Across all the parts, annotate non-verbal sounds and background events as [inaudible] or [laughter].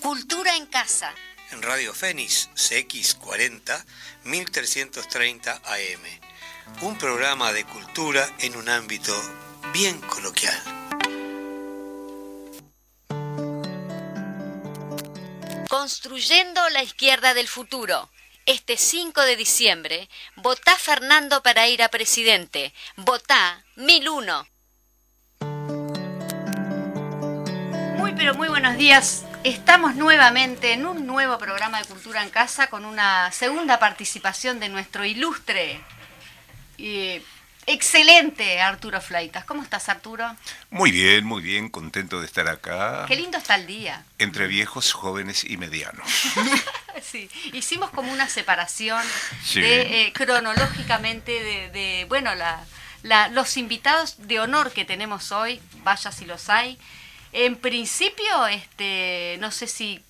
Cultura en Casa. En Radio Fénix CX40 1330 AM. Un programa de cultura en un ámbito bien coloquial. Construyendo la izquierda del futuro. Este 5 de diciembre, votá Fernando para ir a presidente. Votá 1001. Muy pero muy buenos días. Estamos nuevamente en un nuevo programa de Cultura en Casa con una segunda participación de nuestro ilustre y excelente Arturo Flaitas. ¿Cómo estás, Arturo? Muy bien, muy bien, contento de estar acá. Qué lindo está el día. Entre viejos, jóvenes y medianos. [laughs] sí, hicimos como una separación de, eh, cronológicamente de, bueno, la, los invitados de honor que tenemos hoy, vaya si los hay. En principio, este, no sé si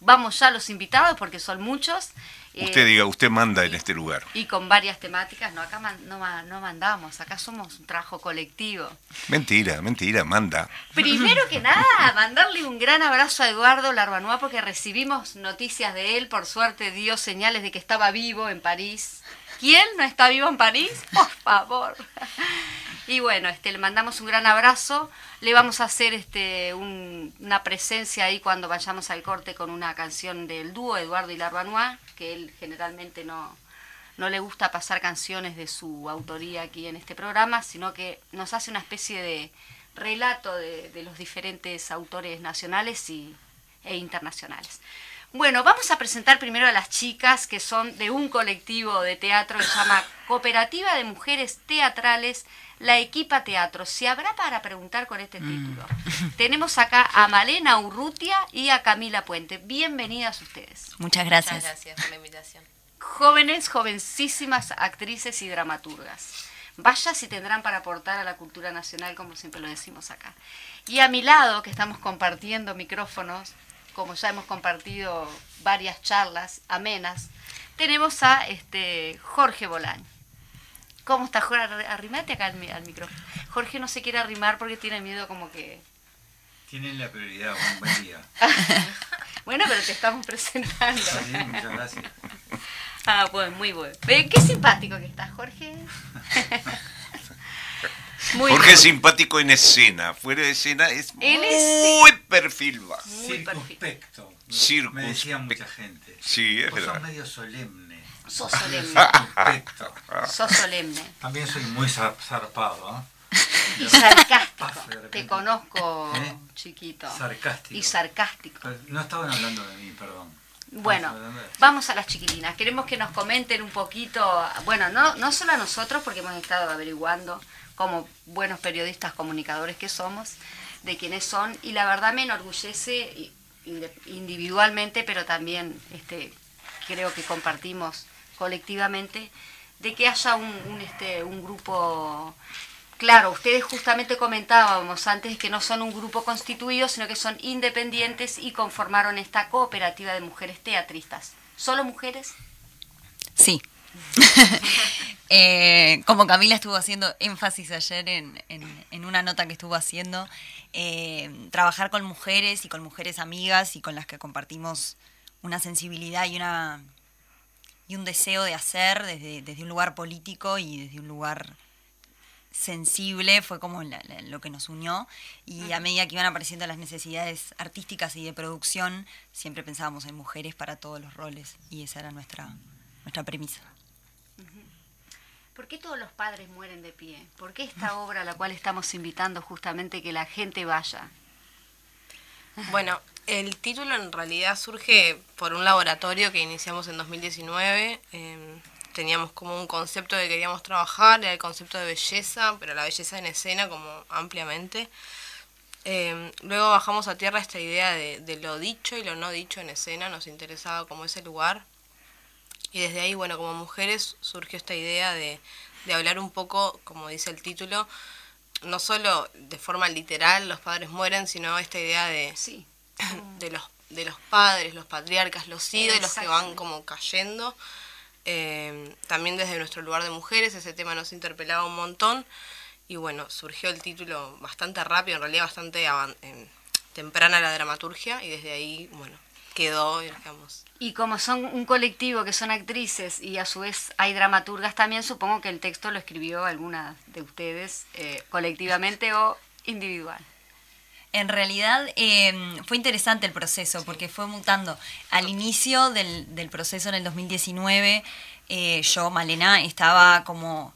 vamos ya a los invitados porque son muchos. Usted diga, usted manda en este lugar. Y con varias temáticas, no, acá no, no, mandamos, acá somos un trabajo colectivo. Mentira, mentira, manda. Primero que [laughs] nada, mandarle un gran abrazo a Eduardo Larbanois porque recibimos noticias de él, por suerte dio señales de que estaba vivo en París. ¿Quién no está vivo en París? [laughs] Por favor. Y bueno, este, le mandamos un gran abrazo. Le vamos a hacer este, una presencia ahí cuando vayamos al corte con una canción del dúo Eduardo y Larbanois, que él generalmente no, le gusta pasar canciones de su autoría aquí en este programa, sino que nos hace una especie de relato de, de los diferentes autores nacionales y, e internacionales. Bueno, vamos a presentar primero a las chicas que son de un colectivo de teatro que se llama Cooperativa de Mujeres Teatrales, la Equipa Teatro. ¿Se habrá para preguntar con este mm. título? Tenemos acá a Malena Urrutia y a Camila Puente. Bienvenidas ustedes. Muchas gracias. Muchas gracias por la invitación. Jóvenes, jovencísimas actrices y dramaturgas. Vaya si tendrán para aportar a la cultura nacional, como siempre lo decimos acá. Y a mi lado, que estamos compartiendo micrófonos, como ya hemos compartido varias charlas amenas, tenemos a este Jorge Bolaño. ¿Cómo está Jorge? Arrimate acá al, micrófono. Jorge no se quiere arrimar porque tiene miedo como que... Tienen la prioridad, buen día. [laughs] bueno, pero te estamos presentando. Sí, muchas gracias. Ah, bueno, muy bueno. Qué simpático que estás, Jorge. [laughs] Jorge es simpático en escena, fuera de escena es muy perfil bajo. Muy circunspecto. Circunspecto. Me decía mucha gente. Sí, es verdad. Sos medio solemne. Sos [laughs] solemne. Sos solemne. También soy muy zarpado. ¿eh? [laughs] Y sarcástico. Te conozco, ¿Eh? chiquito. Sarcástico. Y sarcástico. no estaban hablando de mí, perdón. Bueno, vamos a las chiquilinas. Queremos que nos comenten un poquito, bueno, no, no solo a nosotros, porque hemos estado averiguando como buenos periodistas comunicadores que somos, de quiénes son, y la verdad me enorgullece individualmente, pero también este, creo que compartimos colectivamente, de que haya un, este, un grupo Claro, ustedes justamente comentábamos antes que no son un grupo constituido, sino que son independientes y conformaron esta cooperativa de mujeres teatristas. ¿Solo mujeres? Sí. [laughs] Eh, como Camila estuvo haciendo énfasis ayer en, en, una nota que estuvo haciendo, eh, trabajar con mujeres y con mujeres amigas y con las que compartimos una sensibilidad y una y un deseo de hacer desde, desde un lugar político y desde un lugar sensible fue como lo que nos unió y a medida que iban apareciendo las necesidades artísticas y de producción siempre pensábamos en mujeres para todos los roles y esa era nuestra nuestra premisa. ¿Por qué todos los padres mueren de pie? ¿Por qué esta [laughs] obra a la cual estamos invitando justamente que la gente vaya? Bueno, el título en realidad surge por un laboratorio que iniciamos en 2019. teníamos como un concepto que queríamos trabajar, era el concepto de belleza, pero la belleza en escena como ampliamente. Em, luego bajamos a tierra esta idea de, de, lo dicho y lo no dicho en escena, nos interesaba como ese lugar y desde ahí, bueno, como mujeres surgió esta idea de, de hablar un poco, como dice el título, no solo de forma literal los padres mueren, sino esta idea de, sí. [coughs] de, los, de los padres, los patriarcas, los ídolos que van como cayendo. Eh, también desde nuestro lugar de mujeres, ese tema nos interpelaba un montón. Y bueno, surgió el título bastante rápido, en realidad bastante temprana la dramaturgia, y desde ahí, bueno, quedó, digamos. Y como son un colectivo que son actrices y a su vez hay dramaturgas también, supongo que el texto lo escribió alguna de ustedes eh, colectivamente o individual. En realidad eh, fue interesante el proceso porque fue mutando. Al inicio del, del proceso en el 2019, eh, yo, Malena, estaba como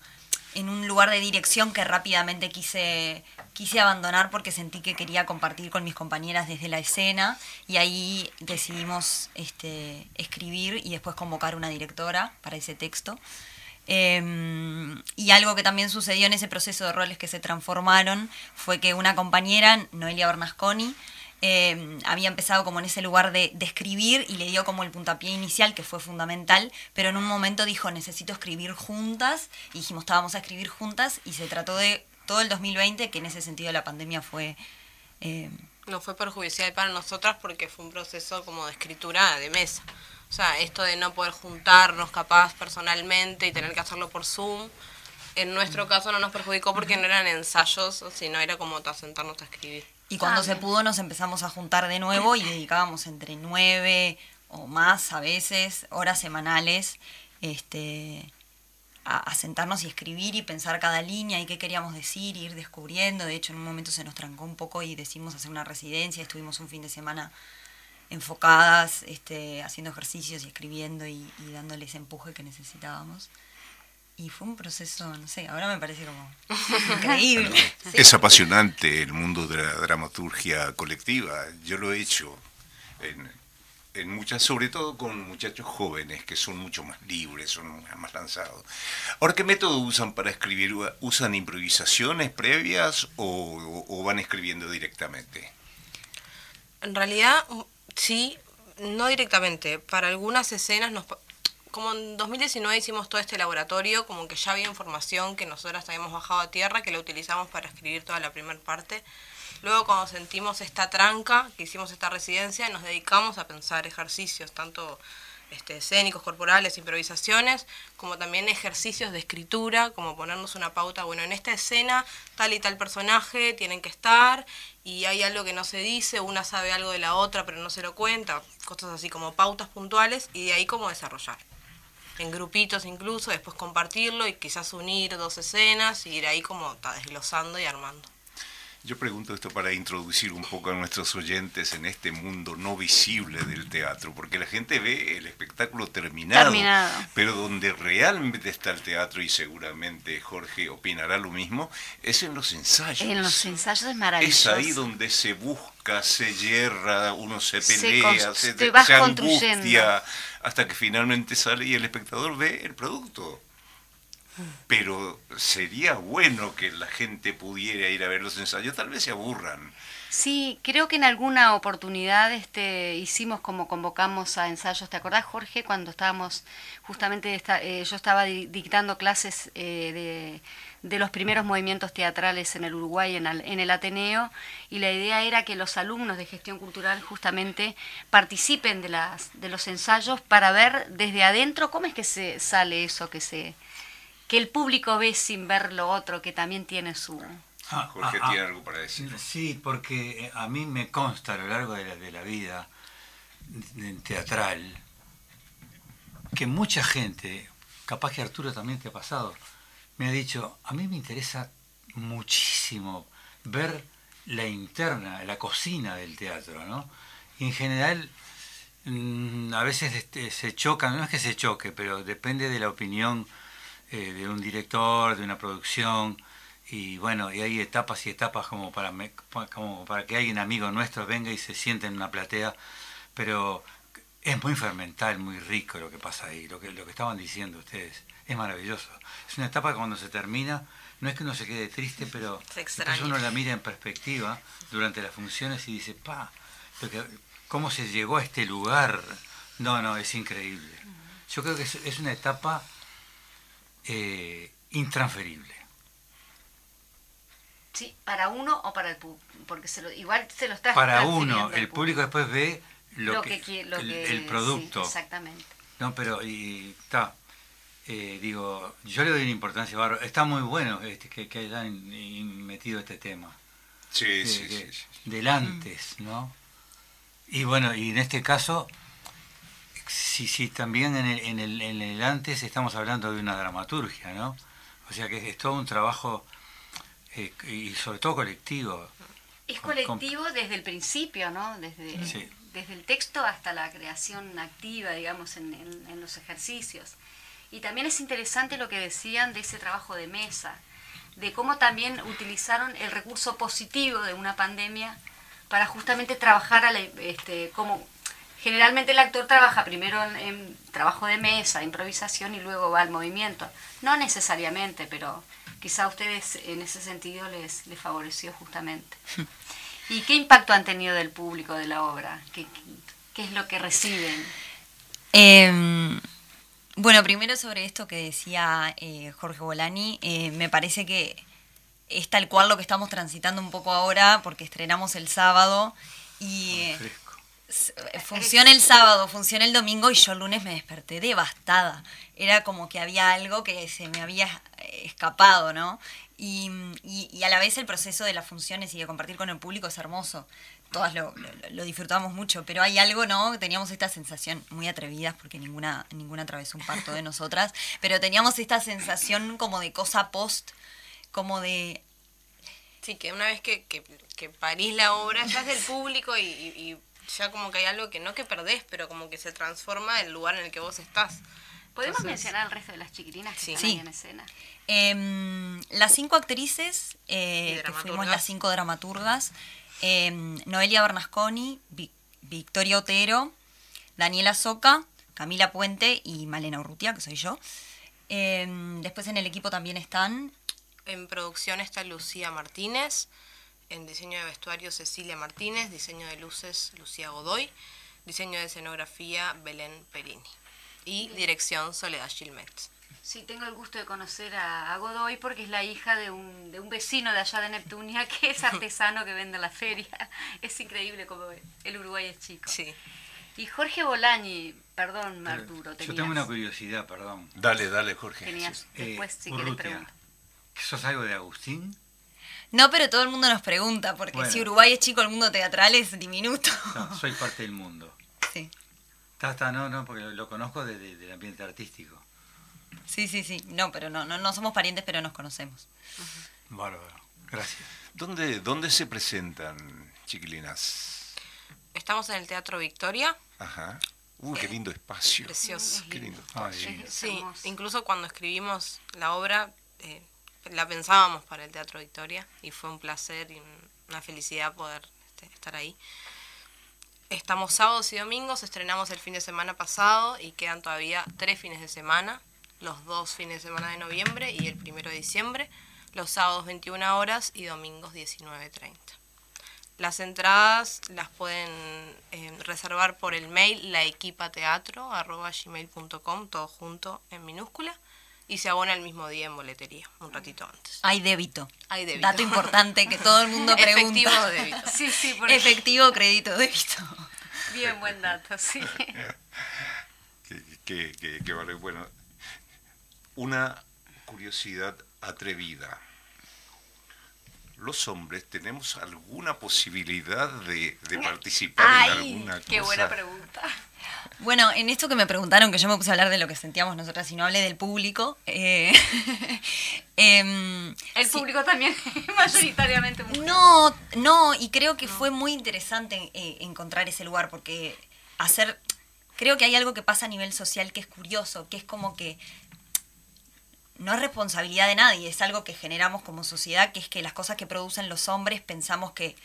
en un lugar de dirección que rápidamente quise, quise abandonar porque sentí que quería compartir con mis compañeras desde la escena y ahí decidimos este, escribir y después convocar una directora para ese texto. Eh, y algo que también sucedió en ese proceso de roles que se transformaron fue que una compañera, Noelia Bernasconi, eh, había empezado como en ese lugar de, de, escribir y le dio como el puntapié inicial que fue fundamental, pero en un momento dijo necesito escribir juntas y dijimos estábamos a escribir juntas y se trató de todo el 2020 que en ese sentido la pandemia fue... Eh, no fue perjudicial para nosotras porque fue un proceso como de escritura de mesa. O sea, esto de no poder juntarnos capaz personalmente y tener que hacerlo por Zoom, en nuestro caso no nos perjudicó porque no eran ensayos, sino era como sentarnos a escribir. Y cuando ah, se pudo nos empezamos a juntar de nuevo y dedicábamos entre nueve o más a veces, horas semanales, este, a, a, sentarnos y escribir y pensar cada línea y qué queríamos decir, ir descubriendo. De hecho, en un momento se nos trancó un poco y decidimos hacer una residencia, estuvimos un fin de semana enfocadas, este, haciendo ejercicios y escribiendo y, y dándole ese empuje que necesitábamos. Y fue un proceso, no sé, ahora me parece como [laughs] increíble. sí. Es apasionante el mundo de la dramaturgia colectiva. Yo lo he hecho en, en, muchas, sobre todo con muchachos jóvenes que son mucho más libres, son más lanzados. Ahora, ¿qué método usan para escribir? ¿Usan improvisaciones previas o, van escribiendo directamente? En realidad, sí, no directamente. Para algunas escenas nos como en 2019 hicimos todo este laboratorio, como que ya había información que nosotras habíamos bajado a tierra, que la utilizamos para escribir toda la primera parte. Luego cuando sentimos esta tranca, que hicimos esta residencia, nos dedicamos a pensar ejercicios, tanto este, escénicos, corporales, improvisaciones, como también ejercicios de escritura, como ponernos una pauta, bueno, en esta escena tal y tal personaje tienen que estar y hay algo que no se dice, una sabe algo de la otra pero no se lo cuenta, cosas así como pautas puntuales y de ahí cómo desarrollar en grupitos incluso, después compartirlo y quizás unir dos escenas y ir ahí como está desglosando y armando. Yo pregunto esto para introducir un poco a nuestros oyentes en este mundo no visible del teatro, porque la gente ve el espectáculo terminado, terminado, pero donde realmente está el teatro, y seguramente Jorge opinará lo mismo, es en los ensayos. En los ensayos es maravilloso. Es ahí donde se busca, se hierra, uno se pelea, se, se, se angustia, hasta que finalmente sale y el espectador ve el producto. Pero sería bueno que la gente pudiera ir a ver los ensayos, tal vez se aburran. Sí, creo que en alguna oportunidad este, hicimos como convocamos a ensayos. ¿Te acordás, Jorge, cuando estábamos justamente, eh, yo estaba dictando clases eh, de, de, los primeros movimientos teatrales en el Uruguay, en el, en el Ateneo, y la idea era que los alumnos de gestión cultural justamente participen de, las, de los ensayos para ver desde adentro cómo es que se sale eso que se que el público ve sin ver lo otro, que también tiene su... Ah, Jorge ah, tiene ah, algo para decir. Sí, porque a mí me consta a lo largo de la, de la vida teatral que mucha gente, capaz que Arturo también te ha pasado, me ha dicho, a mí me interesa muchísimo ver la interna, la cocina del teatro, ¿no? Y en general, mmm, a veces este, se chocan, no es que se choque, pero depende de la opinión eh, de un director, de una producción, y bueno, y hay etapas y etapas como para, me, como para que alguien amigo nuestro venga y se siente en una platea, pero es muy fermental, muy rico lo que pasa ahí, lo que, lo que estaban diciendo ustedes, es maravilloso. Es una etapa que cuando se termina, no es que uno se quede triste, pero [laughs] uno la mira en perspectiva durante las funciones y dice, pa, que, ¿cómo se llegó a este lugar? No, no, es increíble. Yo creo que es, es una etapa eh, intransferible. Sí, para uno o para el público, porque se lo, igual se lo está Para uno, el público. después ve lo, lo que, que, lo el, que, el, producto. Sí, exactamente. No, pero y está. Eh, digo, yo le doy una importancia bárbara. Está muy bueno este, que, que hayan metido este tema. Sí, de, sí, de, sí, Del antes, ¿no? Y bueno, y en este caso, si, si también en el, en, el, en el antes estamos hablando de una dramaturgia, ¿no? O sea que es todo un trabajo eh, y sobre todo colectivo. Es colectivo desde el principio, ¿no? Desde, Sí. desde el texto hasta la creación activa, digamos, en, en- los ejercicios. Y también es interesante lo que decían de ese trabajo de mesa, de cómo también utilizaron el recurso positivo de una pandemia para justamente trabajar a la, este, como generalmente el actor trabaja primero en, en trabajo de mesa, improvisación y luego va al movimiento. No necesariamente, pero quizá a ustedes en ese sentido les, les favoreció justamente. ¿Y qué impacto han tenido del público de la obra? ¿Qué, qué, qué es lo que reciben? Eh, bueno, primero sobre esto que decía eh, Jorge Bolani, eh, me parece que es tal cual lo que estamos transitando un poco ahora, porque estrenamos el sábado y eh, Fresco. S- funciona el sábado, funciona el domingo y yo el lunes me desperté devastada. Era como que había algo que se me había eh, escapado, ¿no? Y, y- y a la vez el proceso de las funciones y de compartir con el público es hermoso. Todas lo, lo- lo disfrutamos mucho, pero hay algo, ¿no? Teníamos esta sensación muy atrevidas porque ninguna, ninguna atravesó un parto de nosotras, [laughs] pero teníamos esta sensación como de cosa post, como de Sí, que una vez que, que, que parís la obra ya es del público y ya como que hay algo que no que perdés, pero como que se transforma el lugar en el que vos estás. ¿Podemos Entonces- mencionar al resto de las chiquilinas que Sí. están ahí Sí. en escena? Em, las cinco actrices, eh, que fuimos las cinco dramaturgas, em, Noelia Bernasconi, Vi- Victoria Otero, Daniela Soca, Camila Puente y Malena Urrutia, que soy yo. Em, después en el equipo también están En producción está Lucía Martínez, en diseño de vestuario Cecilia Martínez, diseño de luces Lucía Godoy, diseño de escenografía Belén Perini y dirección Soledad Gilmet. Sí, tengo el gusto de conocer a, a Godoy porque es la hija de un, de un vecino de allá de Neptunia [laughs] que es [laughs] artesano que vende en la feria. Es increíble como el Uruguay es chico. Sí. Y Jorge Bolañi, perdón Arturo, Yo tenías, tengo una curiosidad, perdón. Dale, dale, Jorge. tenías Eh, después si querés preguntar. ¿Sos algo de Agustín? No, pero todo el mundo nos pregunta, porque Bueno. si Uruguay es chico, el mundo teatral es diminuto. No, soy parte del mundo. Sí, Está, está, no, no, porque lo, lo conozco desde el ambiente artístico. sí, sí, sí. No, pero no, no, no somos parientes, pero nos conocemos. Bárbaro. Gracias. ¿Dónde, ¿Dónde se presentan, chiquilinas? Estamos en el Teatro Victoria. Ajá. Uy, qué lindo espacio. Precioso. Qué lindo Ay, espacio. Es Sí, incluso cuando escribimos la obra, eh, la pensábamos para el Teatro Victoria y fue un placer y un- una felicidad poder este, estar ahí. Estamos sábados y domingos, estrenamos el fin de semana pasado y quedan todavía tres fines de semana, los dos fines de semana de noviembre y el primero de diciembre, los sábados 21 horas y domingos 19.30. Las entradas las pueden eh, reservar por el mail laequipateatro.gmail.com, todo junto en minúscula, y se abona el mismo día en boletería, un ratito antes. Hay débito. Hay débito. Dato importante que todo el mundo [laughs] pregunta. Efectivo o débito. [laughs] Sí, sí, porque Efectivo, crédito, débito. bien buen dato, sí. Que, que- que- vale. Bueno, una curiosidad atrevida. ¿Los hombres tenemos alguna posibilidad de, de [laughs] participar en alguna qué cosa? buena pregunta. Bueno, en esto que me preguntaron, que yo me puse a hablar de lo que sentíamos nosotras y no hablé del público. eh, [laughs] em, El sí, público también [laughs] mayoritariamente mujer. No, no, y creo que fue muy interesante eh, encontrar ese lugar porque hacer, creo que hay algo que pasa a nivel social que es curioso, que es como que no es responsabilidad de nadie, es algo que generamos como sociedad, que es que las cosas que producen los hombres pensamos que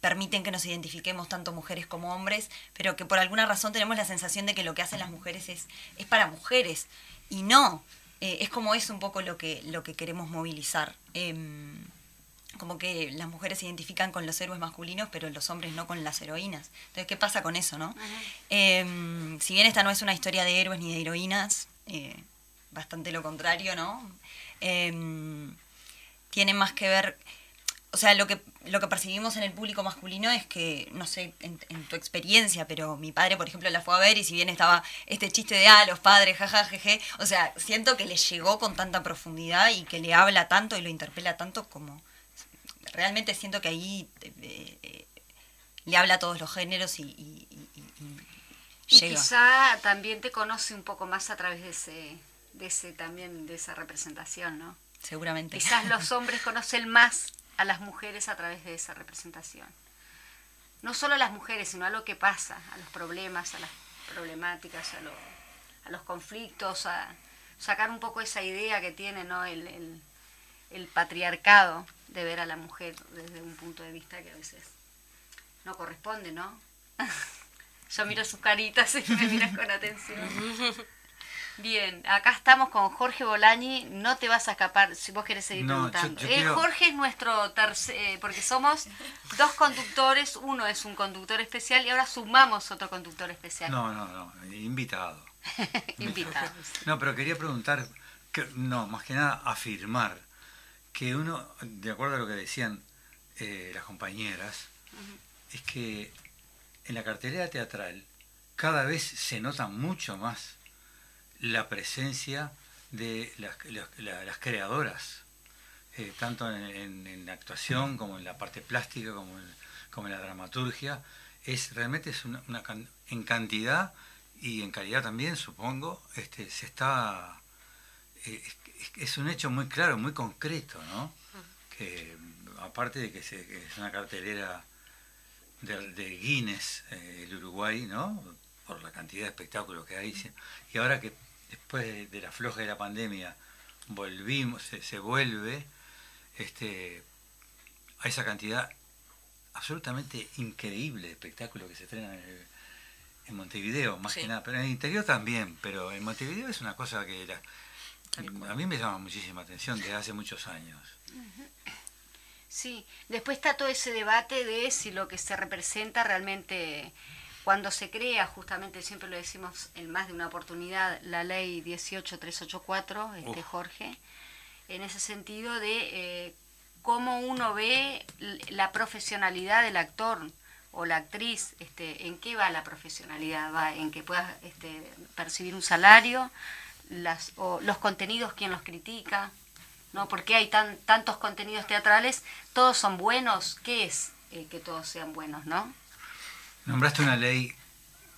permiten que nos identifiquemos tanto mujeres como hombres, pero que por alguna razón tenemos la sensación de que lo que hacen las mujeres es, es para mujeres. Y no, eh, es como es un poco lo que, lo que queremos movilizar. Em, como que las mujeres se identifican con los héroes masculinos, pero los hombres no con las heroínas. Entonces, ¿qué pasa con eso, no? Em, si bien esta no es una historia de héroes ni de heroínas, eh, bastante lo contrario, ¿no? Em, tiene más que ver, o sea, lo que, lo que percibimos en el público masculino es que, no sé, en, en tu experiencia, pero mi padre, por ejemplo, la fue a ver y si bien estaba este chiste de, ah, los padres, jaja, jeje, o sea, siento que le llegó con tanta profundidad y que le habla tanto y lo interpela tanto como, realmente siento que ahí eh, eh, le habla a todos los géneros y, y- Y llega. quizá también te conoce un poco más a través de ese, de ese también, de esa representación, ¿no? Seguramente. Quizás los [laughs] hombres conocen más a las mujeres a través de esa representación. No solo a las mujeres, sino a lo que pasa, a los problemas, a las problemáticas, a, lo- a los conflictos, a sacar un poco esa idea que tiene ¿no? el, el- el patriarcado de ver a la mujer desde un punto de vista que a veces no corresponde, ¿no? [laughs] Yo miro sus caritas y me miras con atención. [laughs] Bien, acá estamos con Jorge Bolañi. No te vas a escapar si vos querés seguir No, preguntando. yo Eh, quiero- Jorge es nuestro tercer, porque somos dos conductores. Uno es un conductor especial y ahora sumamos otro conductor especial. No, no, no, invitado. [laughs] Invitados. No, pero quería preguntar, que, no, más que nada afirmar que uno, de acuerdo a lo que decían eh, las compañeras, es que en la cartelera teatral cada vez se nota mucho más la presencia de las, las- la- las creadoras, eh, tanto en, en- la actuación como en la parte plástica, como en, como la dramaturgia. Es, realmente es una, una en cantidad y en calidad también, supongo, este, se está... eh, es, un hecho muy claro, muy concreto, ¿no? Que aparte de que, se- es una cartelera de, de Guinness, eh, el Uruguay, ¿no? Por la cantidad de espectáculos que hay. Y ahora que después de, de la floja de la pandemia volvimos, se, se vuelve este, a esa cantidad absolutamente increíble de espectáculos que se estrenan en, en Montevideo, más Sí. que nada. Pero en el interior también, pero en Montevideo es una cosa que la- a mí me llama muchísima atención desde hace muchos años. Sí, después está todo ese debate de si lo que se representa realmente, cuando se crea, justamente siempre lo decimos en más de una oportunidad, la ley 18384, este Uf. Jorge, en ese sentido de eh, cómo uno ve la profesionalidad del actor o la actriz, este, en qué va la profesionalidad, va en que puedas este, percibir un salario, las, o los contenidos, quién los critica, ¿no? ¿Por qué hay tan, tantos contenidos teatrales? ¿Todos son buenos? ¿Qué es eh, que todos sean buenos, no? Nombraste una ley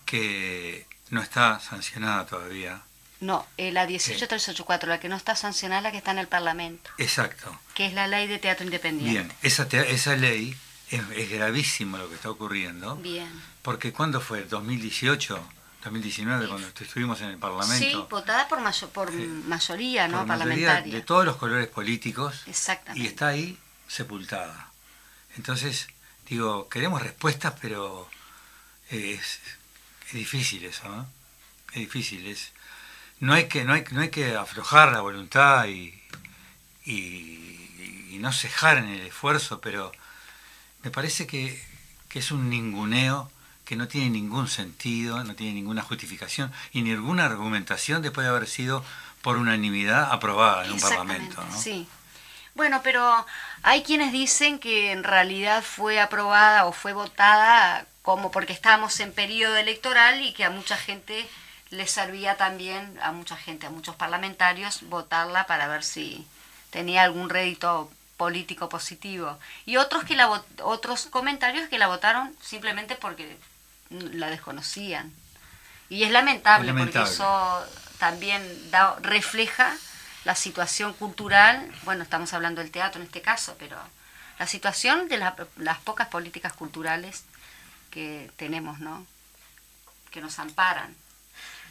que no está sancionada todavía. No, eh, la 18384, la que no está sancionada, la que está en el Parlamento, Exacto. que es la ley de teatro independiente. Bien, esa, te- esa ley es, es gravísimo lo que está ocurriendo. Bien. Porque ¿cuándo fue? ¿2018? ¿2019? Cuando estuvimos en el Sí, Parlamento. votada por, mayo- por Sí. mayoría, ¿no? por mayoría Parlamentaria. de todos los colores políticos. Exactamente. Y está ahí sepultada. Entonces, digo, queremos respuestas, pero es, es difícil eso, ¿no? Es difícil. Es, no, hay que, no, hay, no hay que aflojar la voluntad y, y, y no cejar en el esfuerzo, pero me parece que, que es un ninguneo que no tiene ningún sentido, no tiene ninguna justificación y ninguna argumentación después de haber sido por unanimidad aprobada en un parlamento. ¿no? Sí. Bueno, pero hay quienes dicen que en realidad fue aprobada o fue votada como porque estábamos en periodo electoral y que a mucha gente le servía también, a mucha gente, a muchos parlamentarios, votarla para ver si tenía algún rédito político positivo. Y otros, que la, otros comentarios que la votaron simplemente porque la desconocían. Y es lamentable, Es lamentable. porque eso también da, refleja la situación cultural, bueno, estamos hablando del teatro en este caso, pero la situación de la- las pocas políticas culturales que tenemos, ¿no? Que nos amparan.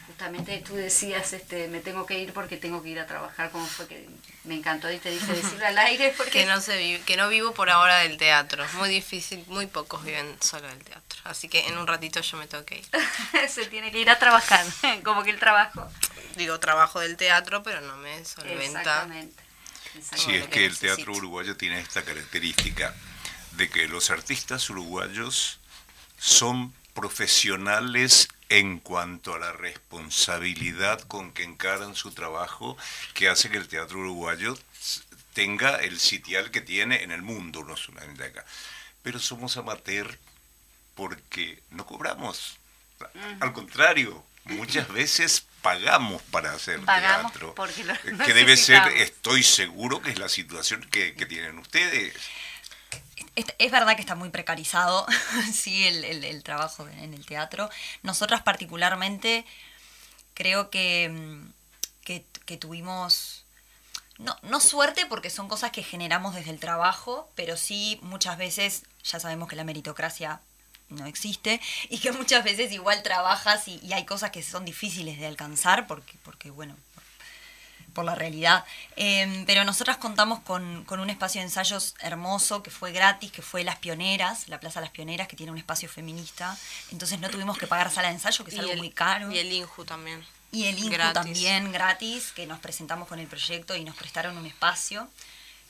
Justamente tú decías, este, me tengo que ir porque tengo que ir a trabajar, como fue que me encantó y te dije decirlo al aire [laughs] porque Que no, se vi- que no vivo por ahora del teatro. Muy difícil, muy pocos viven solo del teatro. Así que en un ratito yo me tengo que ir. [laughs] se tiene que ir a trabajar, [laughs] como que el trabajo. Digo, trabajo del teatro, pero no me solventa. Exactamente. Sí, exactamente. es que que el teatro uruguayo tiene esta característica de que los artistas uruguayos son profesionales en cuanto a la responsabilidad con que encaran su trabajo, que hace que el teatro uruguayo tenga el sitial que tiene en el mundo, no solamente acá. Pero somos amateur porque no cobramos. Al contrario, muchas veces pagamos para hacer Pagamos teatro. porque que debe ser, estoy seguro que es la situación que, que tienen ustedes. Es, verdad que está muy precarizado, [laughs] sí, el, el- trabajo en el teatro. Nosotras particularmente creo que, mm, que, que tuvimos, no, no suerte porque son cosas que generamos desde el trabajo, pero sí muchas veces, ya sabemos que la meritocracia no existe y que muchas veces igual trabajas y, y hay cosas que son difíciles de alcanzar porque, porque bueno, por la realidad. Eh, pero nosotras contamos con, con un espacio de ensayos hermoso que fue gratis, que fue Las Pioneras, la Plaza Las Pioneras, que tiene un espacio feminista. Entonces no tuvimos que pagar sala de ensayo, que es algo el, muy caro. Y el Inju también. Y el Gratis. también gratis, que nos presentamos con el proyecto y nos prestaron un espacio.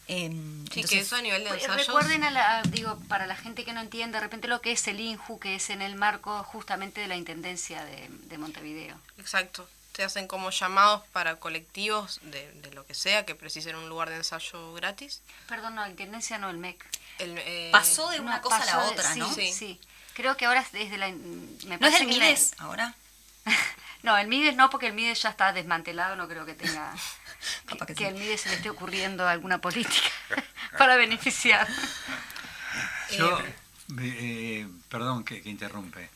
Eh, Sí, entonces- que eso a nivel de ensayos. Recuerden, a la, digo, para la gente que no entiende, de repente lo que es el INJU, que es en el marco justamente de la Intendencia de, de Montevideo. Exacto. Se hacen como llamados para colectivos de, de lo que sea que precisen un lugar de ensayo gratis. Perdón, no, Intendencia no, el MEC. El, eh, Pasó de una No, cosa a la de- otra, sí, ¿no? Sí, sí. Creo que ahora es desde la... Me ¿No es la- Mides ahora? [laughs] No, el Mides no, porque el Mides ya está desmantelado, no creo que tenga... [laughs] Que que, sí. al Mides se le esté ocurriendo alguna [laughs] política para beneficiar. Yo, eh, perdón que, que interrumpe.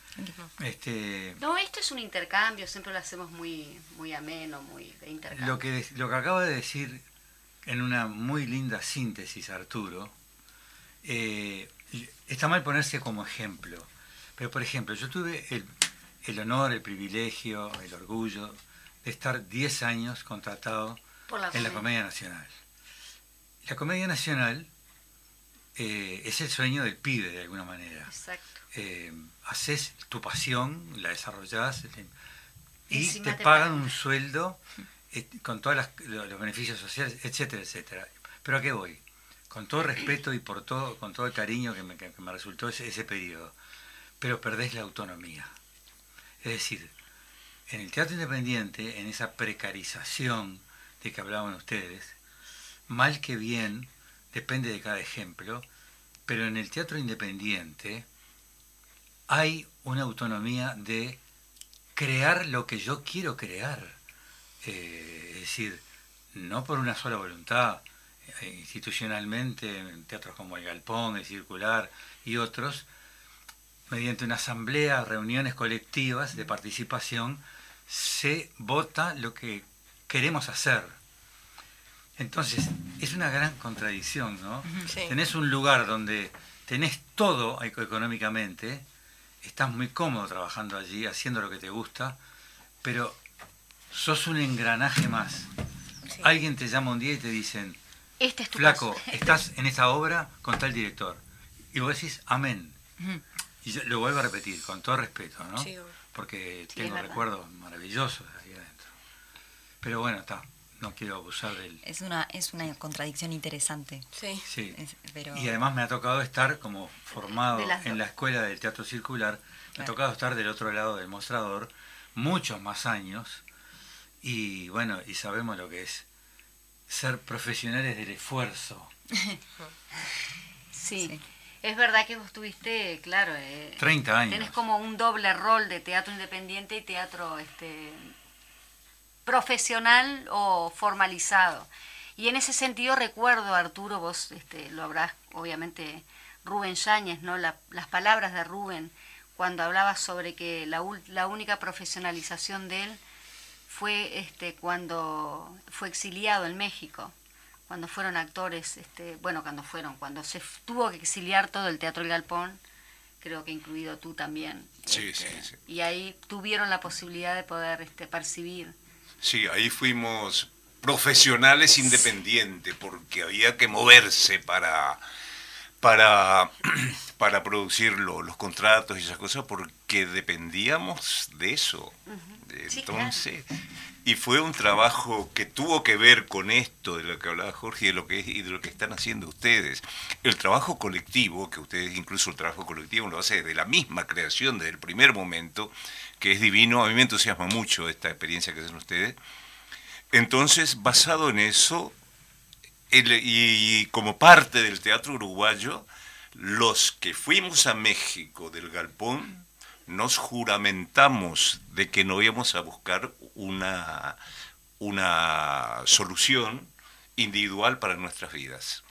Este, No, esto es un intercambio, siempre lo hacemos muy, muy ameno, muy de intercambio. lo, que, lo que acaba de decir en una muy linda síntesis Arturo, eh, está mal ponerse como ejemplo, pero por ejemplo, yo tuve el, el honor, el privilegio, el orgullo de estar 10 años contratado Por la en la comedia. Comedia Nacional. La Comedia Nacional eh, es el sueño del pibe, de alguna manera. Exacto. Eh, haces tu pasión, la desarrollás eh, Y y encima te, te pagan pagan. un sueldo eh, con todos los beneficios sociales, etcétera, etcétera. Pero ¿a qué voy? Con todo respeto y por todo, con todo el cariño que me, que me resultó ese, ese periodo. Pero perdés la autonomía. Es decir, en el teatro independiente, en esa precarización de que hablaban ustedes, mal que bien, depende de cada ejemplo, pero en el teatro independiente hay una autonomía de crear lo que yo quiero crear. Eh, es decir, no por una sola voluntad, eh, institucionalmente, en teatros como el Galpón, el Circular y otros, mediante una asamblea, reuniones colectivas de participación, se vota lo que queremos hacer. Entonces, es una gran contradicción, ¿no? Sí. Tenés un lugar donde tenés todo eco- económicamente, estás muy cómodo trabajando allí, haciendo lo que te gusta, pero sos un engranaje más. Sí. Alguien te llama un día y te dicen, Este es tu flaco, caso. [laughs] estás en esta obra con tal director. Y vos decís, amén. Y yo lo vuelvo a repetir, con todo respeto, ¿no? Sí. Porque Sí, tengo recuerdos maravillosos ahí adentro. Pero bueno, está, no quiero abusar del... Es una, es una contradicción interesante. Sí. Sí. Es- pero Y además me ha tocado estar como formado las en la escuela del teatro circular, me ha tocado estar del otro lado del mostrador muchos más años y bueno, y sabemos lo que es ser profesionales del esfuerzo. [laughs] Sí. Sí. Es verdad que vos tuviste, claro, eh, 30 años. tenés como un doble rol de teatro independiente y teatro este profesional o formalizado. Y en ese sentido recuerdo, Arturo, vos este, lo habrás, obviamente, Rubén Yáñez, ¿no? La- las palabras de Rubén cuando hablaba sobre que la, la única profesionalización de él fue este, cuando fue exiliado en México, cuando fueron actores, este, bueno, cuando fueron, cuando se tuvo que exiliar todo el Teatro El Galpón, creo que incluido tú también. Sí, este, sí, sí. Y ahí tuvieron la posibilidad de poder este, percibir. Sí, ahí fuimos profesionales independientes porque había que moverse para para [clears throat] para producir lo- los contratos y esas cosas porque dependíamos de eso. Sí, Entonces, y fue un trabajo que tuvo que ver con esto de lo que hablaba Jorge y de lo que y de lo que están haciendo ustedes. El trabajo colectivo, que ustedes incluso el trabajo colectivo lo hace de la misma creación desde el primer momento, que es divino, a mí me entusiasma mucho esta experiencia que hacen ustedes. Entonces, basado en eso, y como parte del teatro uruguayo, los que fuimos a México del Galpón, nos juramentamos de que no íbamos a buscar una, una solución individual para nuestras vidas.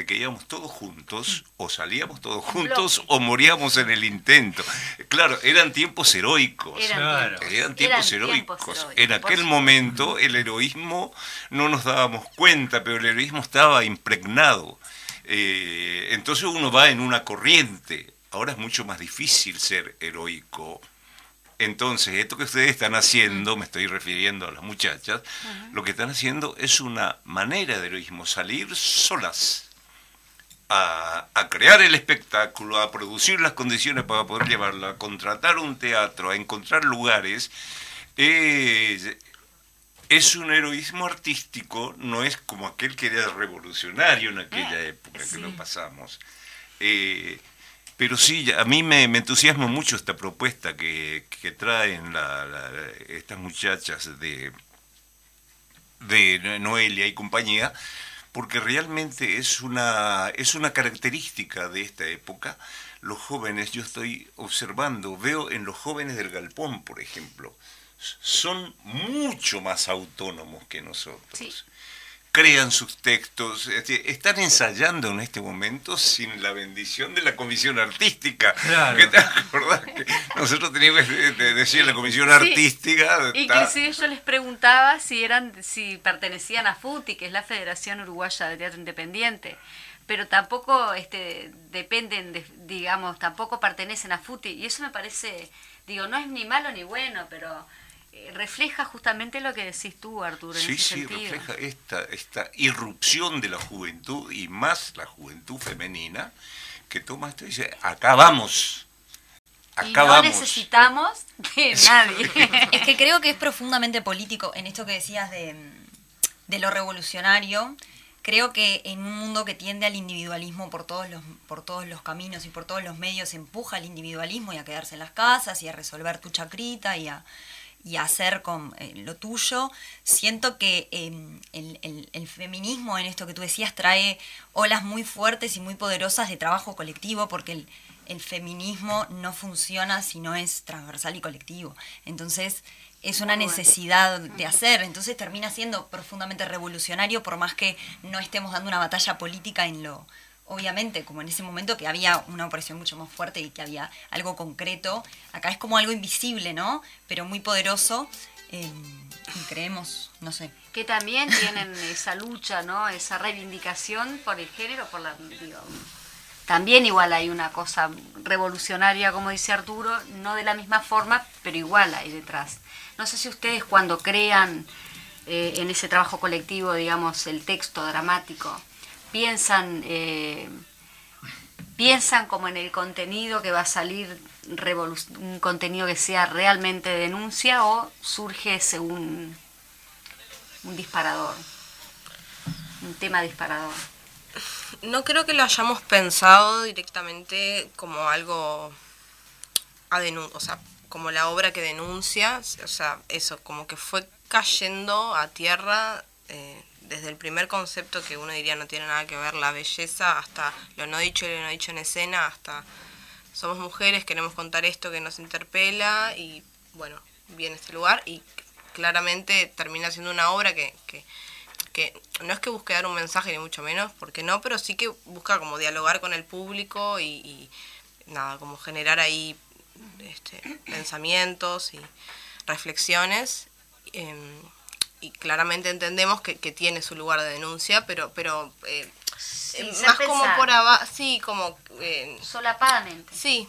De que íbamos todos juntos, o salíamos todos juntos, o moríamos en el intento. Claro, eran tiempos heroicos. Eran Claro. tiempos- Eran tiempos eran heroicos. tiempos heroicos, En aquel momento el heroísmo no nos dábamos cuenta, pero el heroísmo estaba impregnado. Eh, entonces uno va en una corriente. Ahora es mucho más difícil ser heroico. Entonces, esto que ustedes están haciendo, me estoy refiriendo a las muchachas, lo que están haciendo es una manera de heroísmo, salir solas a, a crear el espectáculo, a producir las condiciones para poder llevarlo, a contratar un teatro, a encontrar lugares. Eh, es un heroísmo artístico, no es como aquel que era revolucionario en aquella época que lo pasamos. Eh, pero sí, a mí me, me entusiasma mucho esta propuesta que, que traen la- la- estas muchachas de, de Noelia y compañía, porque realmente es una, es una característica de esta época. Los jóvenes, yo estoy observando, veo en los jóvenes del Galpón, por ejemplo, son mucho más autónomos que nosotros. Sí. Crean sus textos, están ensayando en este momento sin la bendición de la comisión artística. Claro. ¿Qué te acordás que nosotros teníamos que de- decir la comisión Sí. artística? está- Inclusive yo les preguntaba si eran, si pertenecían a FUTI, que es la Federación Uruguaya de Teatro Independiente, pero tampoco este, dependen, de, digamos, tampoco pertenecen a FUTI, y eso me parece, digo, no es ni malo ni bueno, pero refleja justamente lo que decís tú, Arturo, en Sí, ese sí, sentido. refleja esta, esta irrupción de la juventud y más la juventud femenina que toma esto y dice, acá vamos, Y acá no vamos. necesitamos de [laughs] nadie. [laughs] Es que creo que es profundamente político en esto que decías de, de lo revolucionario. Creo que en un mundo que tiende al individualismo por todos los por todos los caminos y por todos los medios empuja al individualismo y a quedarse en las casas y a resolver tu chacrita y a, y hacer con eh, lo tuyo. Siento que eh, el, el- el feminismo en esto que tú decías trae olas muy fuertes y muy poderosas de trabajo colectivo porque el, el feminismo no funciona si no es transversal y colectivo. Entonces es una necesidad de hacer, entonces termina siendo profundamente revolucionario por más que no estemos dando una batalla política en lo, obviamente, como en ese momento que había una opresión mucho más fuerte y que había algo concreto, acá es como algo invisible, ¿no? Pero muy poderoso. eh, y creemos, no sé. que también tienen [laughs] esa lucha, ¿no? Esa reivindicación por el género, por la digo, también igual hay una cosa revolucionaria, como dice Arturo, no de la misma forma, pero igual hay detrás. No sé si ustedes cuando crean eh, en ese trabajo colectivo, digamos, el texto dramático, piensan eh, piensan como en el contenido que va a salir un contenido que sea realmente denuncia o surge según un disparador, un tema disparador. No creo que lo hayamos pensado directamente como algo a o sea, como la obra que denuncia, o sea, eso, como que fue cayendo a tierra eh, desde el primer concepto que uno diría no tiene nada que ver, la belleza, hasta lo no dicho y lo no dicho en escena, hasta somos mujeres, queremos contar esto que nos interpela y bueno, viene este lugar y claramente termina siendo una obra que, que, que no es que busque dar un mensaje ni mucho menos, porque no, pero sí que busca como dialogar con el público y, y nada, como generar ahí este, pensamientos y reflexiones. em, y claramente entendemos que, que tiene su lugar de denuncia, pero pero eh, eh, ser más como por abajo, sí, como eh, Solapadamente. Sí.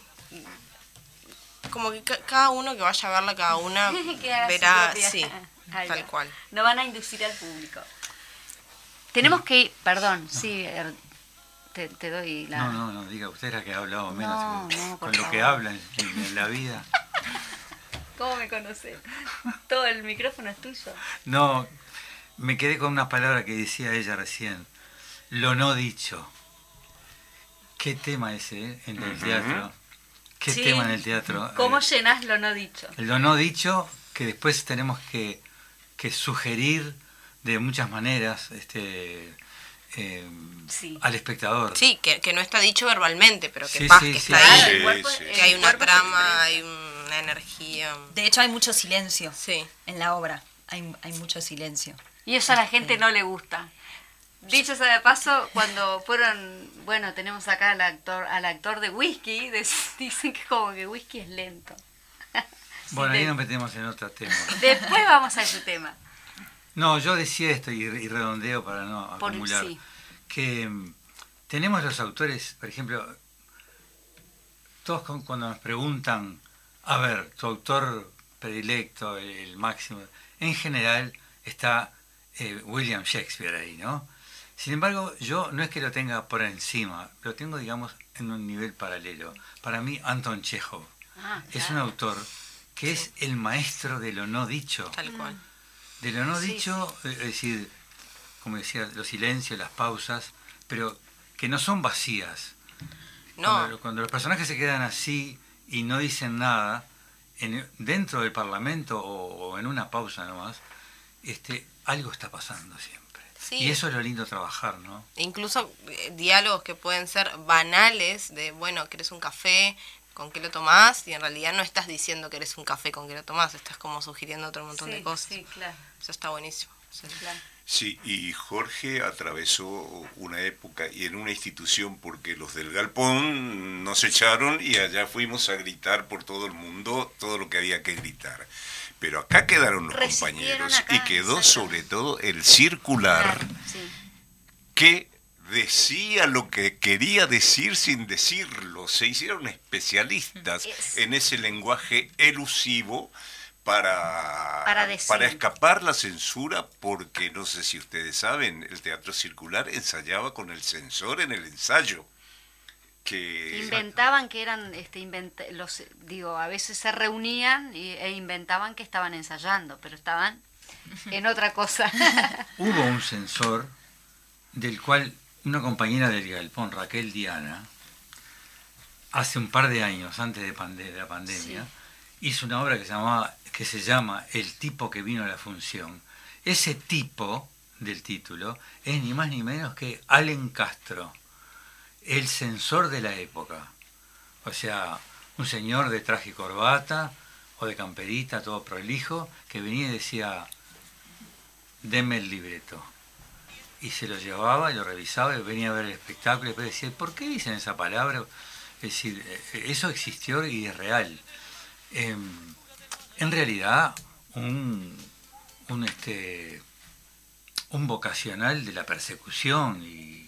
Como que ca- cada uno que vaya a verla, cada [laughs] una verá, sí, Ahí tal va. cual. No van a inducir al público. Tenemos que ir, perdón, sí, er, te, te doy la... No, no, no, diga usted la que ha hablado menos No, no, con lo que habla en, en la vida. [laughs] ¿Cómo me conoces? Todo el micrófono es tuyo. No, me quedé con una palabra que decía ella recién. Lo no dicho. ¿Qué tema ese eh, en el teatro? ¿Qué Sí. tema en el teatro? ¿Cómo Eh, llenas lo no dicho? Lo no dicho, que después tenemos que, que sugerir de muchas maneras este, eh, Sí. al espectador. Sí, que, que no está dicho verbalmente, pero que, Sí, paz, que sí. está ahí, que hay una trama, hay una energía. De hecho, hay mucho silencio Sí. en la obra. Hay, hay mucho silencio. Y eso a la gente no le gusta. Dicho sea de paso, cuando fueron, bueno, tenemos acá al actor, al actor de whisky, [laughs] dicen que como que whisky es lento. [laughs] Bueno, ahí nos metemos en otro tema. Después vamos a ese tema. No, yo decía esto y, y redondeo para no Por- acumular. sí. Que mm, tenemos los autores, por ejemplo, todos con- cuando nos preguntan, a ver, tu autor predilecto, el, el máximo, en general está eh, William Shakespeare ahí, ¿no? Sin embargo, yo no es que lo tenga por encima, lo tengo, digamos, en un nivel paralelo. Para mí, Anton Chekhov Ah, es un autor que es el maestro de lo no dicho. Tal cual. De lo no Sí, dicho, es decir, como decía, los silencios, las pausas, pero que no son vacías. No, Cuando, cuando los personajes se quedan así y no dicen nada, en- dentro del Parlamento o, o en una pausa nomás, este, algo está pasando siempre. Sí. Y eso es lo lindo trabajar, ¿no? incluso eh, diálogos que pueden ser banales de, bueno, ¿querés un café? ¿Con qué lo tomás? Y en realidad no estás diciendo que eres un café con qué lo tomás, estás como sugiriendo otro montón Sí, de cosas. Sí, claro, Eso está buenísimo. Sí. claro. Sí, y Jorge atravesó una época y en una institución porque los del galpón nos echaron y allá fuimos a gritar por todo el mundo todo lo que había que gritar. Pero acá quedaron los Resistieron compañeros acá, y quedó sobre todo el circular sí. que decía lo que quería decir sin decirlo. Se hicieron especialistas Es- en ese lenguaje elusivo para, Para escapar la censura, porque no sé si ustedes saben, el teatro circular ensayaba con el censor en el ensayo. Que Inventaban que eran, este, invent- los, digo, a veces se reunían y- e inventaban que estaban ensayando, pero estaban [laughs] en otra cosa. [laughs] Hubo un censor del cual una compañera del Galpón, Raquel Diana, hace un par de años, antes de, pande- de la pandemia, hizo una obra que se, llamaba, que se llama El tipo que vino a la función. Ese tipo del título es ni más ni menos que Allen Castro, el censor de la época. O sea, un señor de traje y corbata o de camperita, todo prolijo, que venía y decía, deme el libreto. Y se lo llevaba y lo revisaba y venía a ver el espectáculo y después decía, ¿por qué dicen esa palabra? Es decir, eh, eso existió y es real. Em, en realidad, un, un, este, un vocacional de la persecución y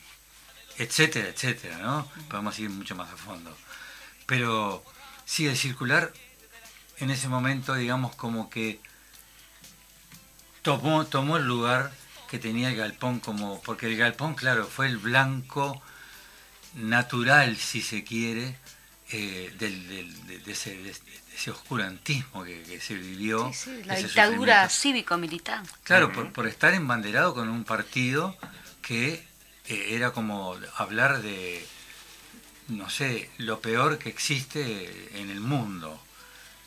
etcétera, etcétera, ¿no? Podemos ir mucho más a fondo. Pero sí, el circular en ese momento, digamos, como que tomó, tomó el lugar que tenía el galpón como, porque el galpón, claro, fue el blanco natural, si se quiere, eh, del, del- de, ese, de ese oscurantismo que, que se vivió. Sí, sí, la dictadura cívico-militar. Claro, por, por estar embanderado con un partido que eh, era como hablar de, no sé, lo peor que existe en el mundo,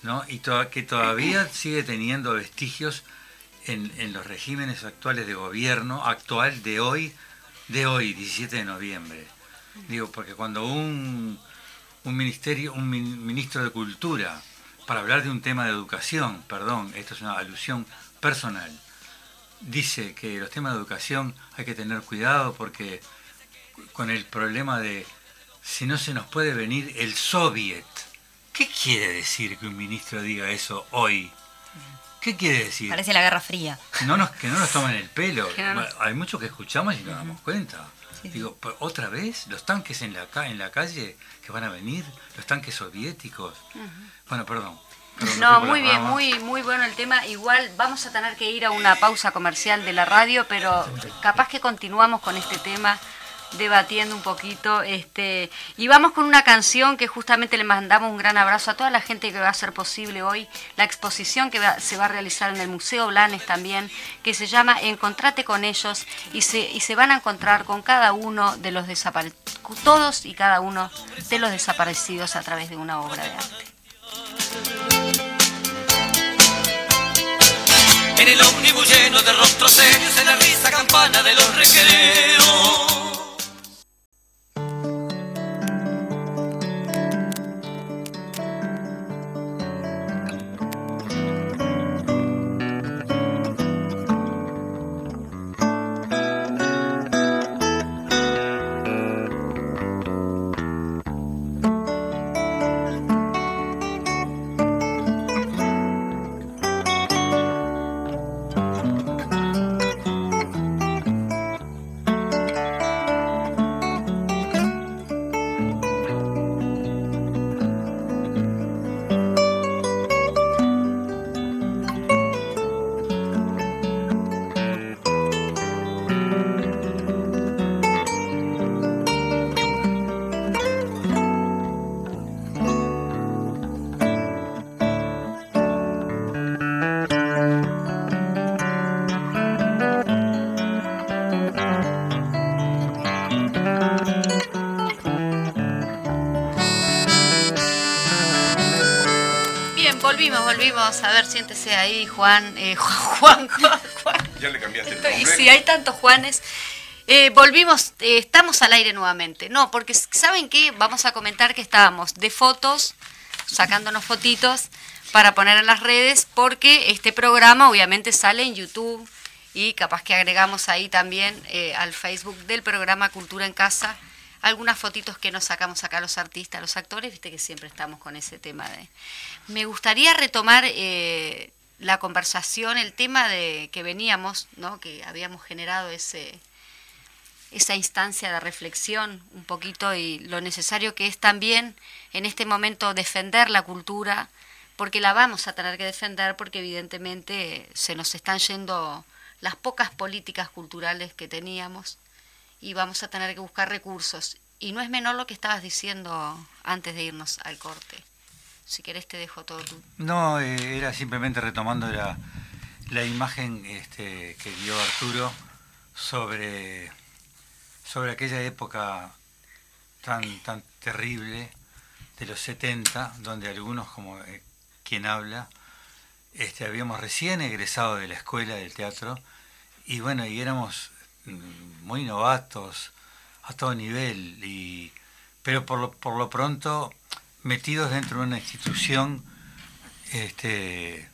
¿no? Y to- que todavía sigue teniendo vestigios en, en los regímenes actuales de gobierno, actual de hoy, de hoy, 17 de noviembre. Digo, porque cuando un, un ministerio, un min- ministro de Cultura, para hablar de un tema de educación, perdón, esto es una alusión personal, dice que los temas de educación hay que tener cuidado porque con el problema de si no se nos puede venir el soviet. ¿Qué quiere decir que un ministro diga eso hoy? ¿Qué quiere decir? Parece la Guerra Fría. No nos, que no nos tomen el pelo. [laughs] Hay mucho que escuchamos y no nos damos cuenta. Digo, ¿pero ¿otra vez? ¿Los tanques en la, ca- en la calle que van a venir? ¿Los tanques soviéticos? Bueno, perdón. No, muy bien, muy, muy bueno el tema. Igual vamos a tener que ir a una pausa comercial de la radio, pero capaz que continuamos con este tema debatiendo un poquito este y vamos con una canción que justamente le mandamos un gran abrazo a toda la gente que va a hacer posible hoy la exposición que se va a realizar en el Museo Blanes también que se llama Encontrate con ellos y se y se van a encontrar con cada uno de los desaparecidos todos y cada uno de los desaparecidos a través de una obra de arte. En el ómnibus lleno de rostros serios, en la risa campana de los recreos. Volvimos. A ver, siéntese ahí, Juan. eh, [laughs] Juan, Juan, Juan. Ya le cambiaste el nombre. sí, hay tantos Juanes. Eh, volvimos, eh, estamos al aire nuevamente. No, porque ¿saben qué? Vamos a comentar que estábamos de fotos, sacándonos fotitos para poner en las redes, porque este programa obviamente sale en YouTube y capaz que agregamos ahí también eh, al Facebook del programa Cultura en Casa algunas fotitos que nos sacamos acá los artistas, los actores, viste que siempre estamos con ese tema de... Me gustaría retomar eh, la conversación, el tema de que veníamos, ¿no? que habíamos generado ese esa instancia de reflexión un poquito y lo necesario que es también en este momento defender la cultura, porque la vamos a tener que defender porque evidentemente se nos están yendo las pocas políticas culturales que teníamos y vamos a tener que buscar recursos. Y no es menor lo que estabas diciendo antes de irnos al corte. Si querés te dejo todo tú. No, eh, era simplemente retomando la, la imagen este, que dio Arturo sobre, sobre aquella época tan, tan terrible de los 70, donde algunos, como eh, quien habla, este, habíamos recién egresado de la escuela del teatro y bueno, y éramos mm, muy novatos a todo nivel, y, pero por lo, por lo pronto metidos dentro de una institución este,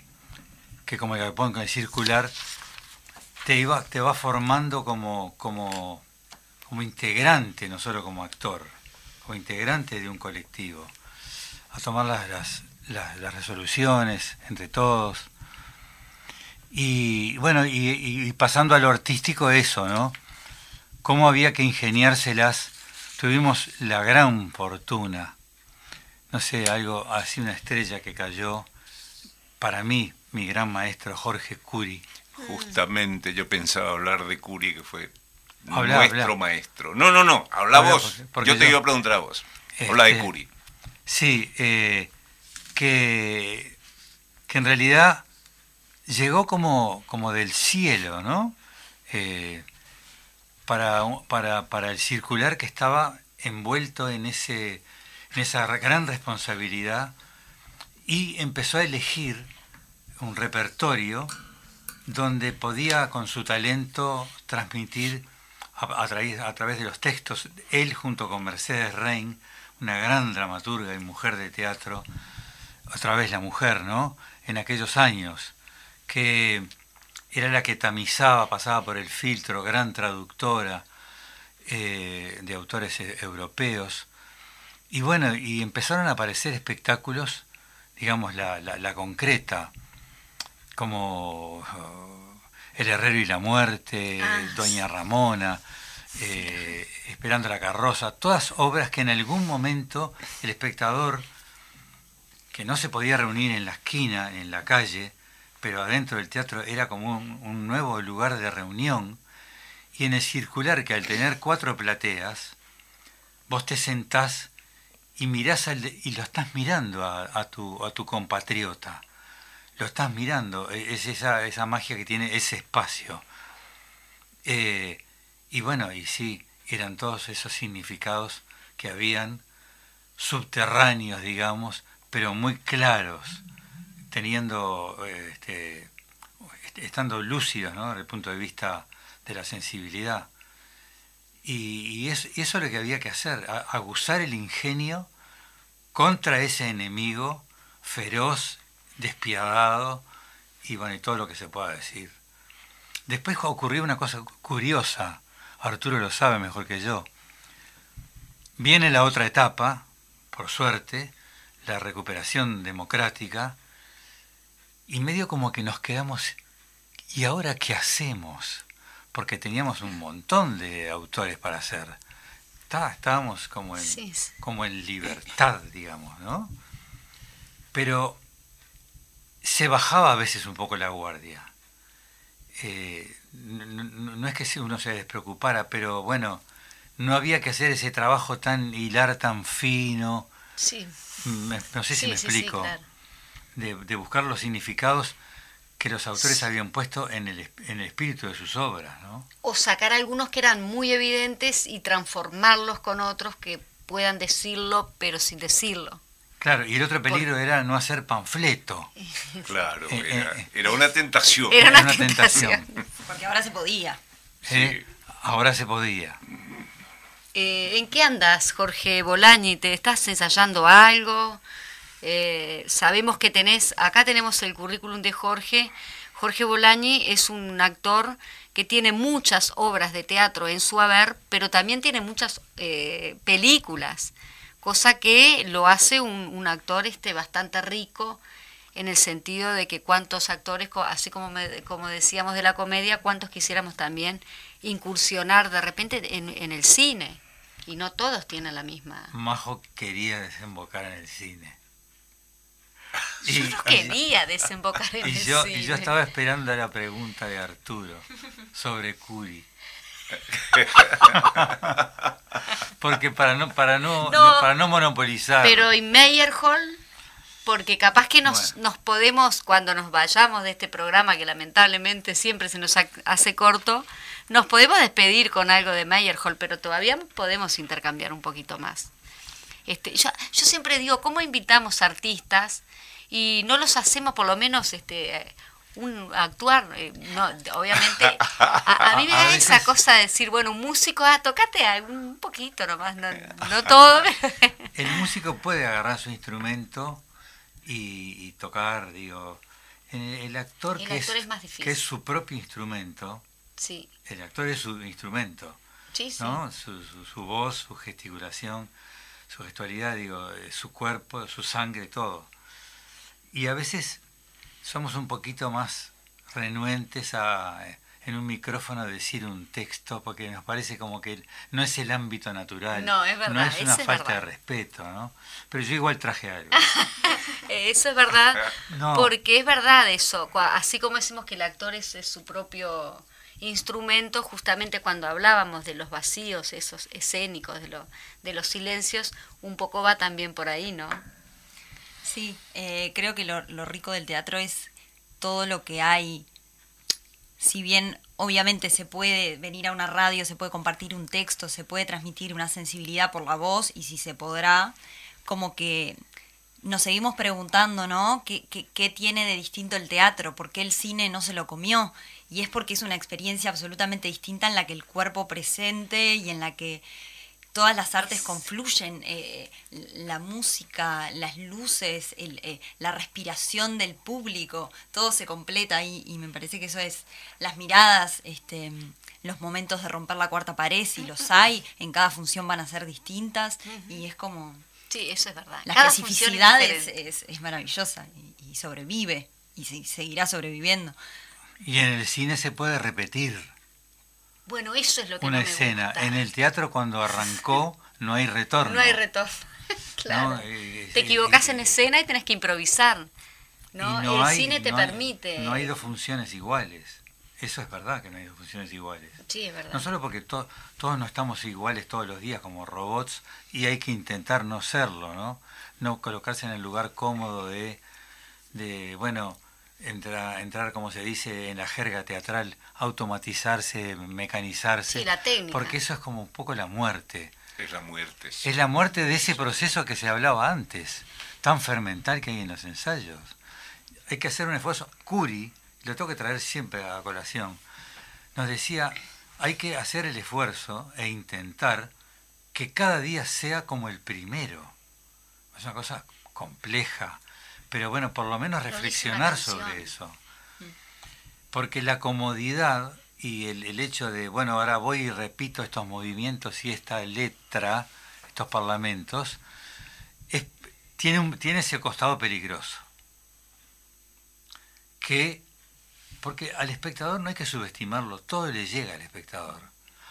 que como le pongo en circular, te, iba, te va formando como, como, como integrante, no solo como actor, como integrante de un colectivo, a tomar las, las, las, las resoluciones entre todos. Y bueno, y, y pasando a lo artístico, eso, ¿no? Cómo había que ingeniárselas. Tuvimos la gran fortuna, no sé, algo así, una estrella que cayó, para mí, mi gran maestro Jorge Curi. Justamente yo pensaba hablar de Curi, que fue Habla, nuestro habla. maestro. No, no, no, habla Habla, vos. porque- porque yo te yo- iba a preguntar a vos. Habla de Este, Curi. Sí, eh, que, que en realidad llegó como, como del cielo, ¿no? Eh, para, para, para el circular que estaba envuelto en, ese, esa gran responsabilidad y empezó a elegir un repertorio donde podía con su talento transmitir a, través, a través de los textos, él junto con Mercedes Rein, una gran dramaturga y mujer de teatro, otra vez la mujer, ¿no? En aquellos años, que era la que tamizaba, pasaba por el filtro, gran traductora eh, de autores eh, europeos. Y bueno, y empezaron a aparecer espectáculos, digamos, la, la, la concreta, como uh, El Herrero y la Muerte, Ah, Doña Ramona, eh, Esperando la Carroza, todas obras que en algún momento el espectador, que no se podía reunir en la esquina, en la calle, pero adentro del teatro era como un, un nuevo lugar de reunión, y en el circular que al tener cuatro plateas, vos te sentás y mirás al de- y lo estás mirando a, tu, a tu compatriota. Lo estás mirando, e- es esa, esa magia que tiene ese espacio. Eh, y bueno, y sí, eran todos esos significados que habían subterráneos, digamos, pero muy claros, teniendo, este, est- estando lúcidos, ¿no? Desde el punto de vista de la sensibilidad. Y, y es- y eso es lo que había que hacer, aguzar el ingenio contra ese enemigo feroz, despiadado y bueno, y todo lo que se pueda decir. Después ocurrió una cosa curiosa, Arturo lo sabe mejor que yo. Viene la otra etapa, por suerte, la recuperación democrática, y medio como que nos quedamos, ¿y ahora qué hacemos? Porque teníamos un montón de autores para hacer. Está- estábamos como en, Sí, como en libertad, digamos, ¿no? Pero se bajaba a veces un poco la guardia. Eh, no, no- es que uno se despreocupara, pero bueno, no había que hacer ese trabajo tan hilar tan fino. Sí. Me- no sé si me sí, explico. claro. de, de buscar los significados que los autores Sí. habían puesto en el, en el espíritu de sus obras, ¿no? O sacar algunos que eran muy evidentes y transformarlos con otros que puedan decirlo, pero sin decirlo. Claro, y el otro peligro era no hacer panfleto. [laughs] Claro, Eh, era, eh, era una tentación. Era una Era una tentación. Porque ahora se podía. ¿eh? Ahora se podía. Eh, ¿En qué andas, Jorge Bolañi? ¿Te estás ensayando algo? Eh, sabemos que tenés, acá tenemos el currículum de Jorge. Jorge Bolañi es un actor que tiene muchas obras de teatro en su haber, pero también tiene muchas eh, películas, cosa que lo hace un, actor este bastante rico en el sentido de que cuántos actores, así como, me- como decíamos de la comedia, cuántos quisiéramos también incursionar de repente en, en el cine. Y no todos tienen la misma. Majo quería desembocar en el cine. [laughs] Yo no [laughs] quería desembocar en y el yo, cine. y yo estaba esperando la pregunta de Arturo sobre Curi. [laughs] Porque para no, para no, No. para no monopolizar. Pero y Meyerhold, porque capaz que nos, Bueno. nos podemos, cuando nos vayamos de este programa, que lamentablemente siempre se nos ha- hace corto, nos podemos despedir con algo de Meyerhold, pero todavía podemos intercambiar un poquito más. Este, yo, yo siempre digo, ¿cómo invitamos artistas y no los hacemos por lo menos este un actuar? eh, no, obviamente, a, a mí me da veces- [laughs] esa cosa de decir, bueno, un músico, ah, tocate un poquito nomás, no, no todo. [laughs] El músico puede agarrar su instrumento y, y tocar, digo. El, el actor, El que, actor es, es más difícil. que es su propio instrumento, sí, el actor es su instrumento, sí, sí. ¿no? Su, su, su voz, su gesticulación, su gestualidad, digo, eh, su cuerpo, su sangre, todo. Y a veces somos un poquito más renuentes a eh, en un micrófono decir un texto porque nos parece como que no es el ámbito natural. No, es verdad, No es una es falta de respeto, ¿no? Pero yo igual traje algo. [laughs] Eso es verdad, No. porque es verdad eso, así como decimos que el actor es, es su propio instrumento, justamente cuando hablábamos de los vacíos, esos escénicos, de, lo, de los silencios, un poco va también por ahí, ¿no? Sí, eh, creo que lo, lo rico del teatro es todo lo que hay. Si bien obviamente se puede venir a una radio, se puede compartir un texto, se puede transmitir una sensibilidad por la voz y si se podrá, como que nos seguimos preguntando, ¿no? ¿Qué, qué, qué tiene de distinto el teatro? ¿Por qué el cine no se lo comió? Y es porque es una experiencia absolutamente distinta en la que el cuerpo presente y en la que todas las artes confluyen, eh, la música, las luces, el, eh, la respiración del público, todo se completa ahí y me parece que eso es las miradas, este, los momentos de romper la cuarta pared, si los [laughs] hay, en cada función van a ser distintas y es como Sí, eso es verdad. la Cada especificidad es, diferente. es- es maravillosa y, y sobrevive y se- seguirá sobreviviendo. Y en el cine se puede repetir Bueno, eso es lo que una no me escena. gusta. En el teatro cuando arrancó [laughs] no hay retorno. No hay retorno. [laughs] claro. No, eh, te eh, equivocás eh, en escena y tenés que improvisar. ¿no? el hay- cine te hay- permite. no hay dos funciones iguales. Eso es verdad que no hay dos funciones iguales. Sí, es verdad. No solo porque to- todos no estamos iguales todos los días como robots y hay que intentar no serlo, ¿no? No colocarse en el lugar cómodo de, de bueno, entra- entrar, como se dice en la jerga teatral, automatizarse, mecanizarse. Sí, la técnica. Porque eso es como un poco la muerte. Es la muerte. sí. Es la muerte de ese proceso que se hablaba antes, tan fermental que hay en los ensayos. Hay que hacer un esfuerzo. Curi, lo tengo que traer siempre a colación, nos decía, hay que hacer el esfuerzo e intentar que cada día sea como el primero. Es una cosa compleja, pero bueno, por lo menos reflexionar sobre eso. Porque la comodidad y el, el hecho de, bueno, ahora voy y repito estos movimientos y esta letra, estos parlamentos, es- tiene, un- tiene ese costado peligroso. Que, porque al espectador no hay que subestimarlo, todo le llega al espectador.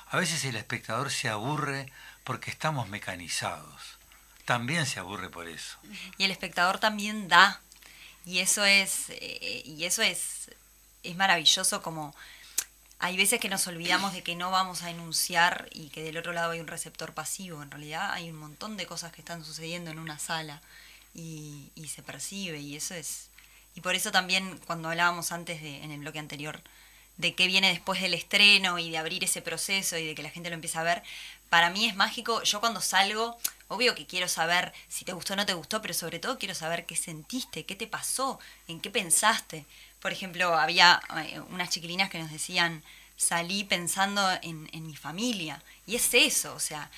A veces el espectador se aburre porque estamos mecanizados. También se aburre por eso. y el espectador también da y eso es eh, y eso es es maravilloso como hay veces que nos olvidamos de que no vamos a enunciar y que del otro lado hay un receptor pasivo en realidad hay un montón de cosas que están sucediendo en una sala y, se percibe y eso es y por eso también cuando hablábamos antes de en el bloque anterior de qué viene después del estreno y de abrir ese proceso y de que la gente lo empiece a ver, para mí es mágico. Yo cuando salgo, Obvio que quiero saber si te gustó o no te gustó, pero sobre todo quiero saber qué sentiste, qué te pasó, en qué pensaste. Por ejemplo, había eh, unas chiquilinas que nos decían, salí pensando en, en mi familia. Y es eso, o sea...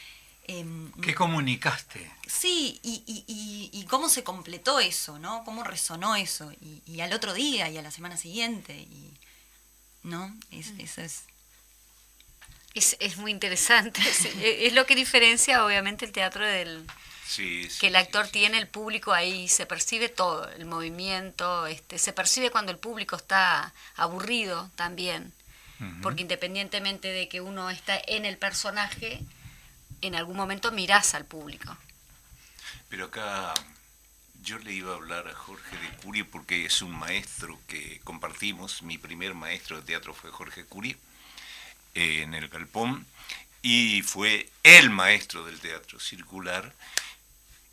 em, ¿Qué comunicaste? Sí, y, y, y, y cómo se completó eso, ¿no? Cómo resonó eso. Y, y al otro día y a la semana siguiente. Y, ¿No? Es, eso es. Es, es muy interesante. [laughs] Es, es lo que diferencia, obviamente, el teatro del, Sí, sí, que el actor sí, tiene el público ahí, se percibe todo, el movimiento, este, se percibe cuando el público está aburrido también, porque independientemente de que uno está en el personaje, en algún momento mirás al público. Pero acá yo le iba a hablar a Jorge de Curie porque es un maestro que compartimos. Mi primer maestro de teatro fue Jorge Curie eh, en el Galpón y fue el maestro del teatro circular.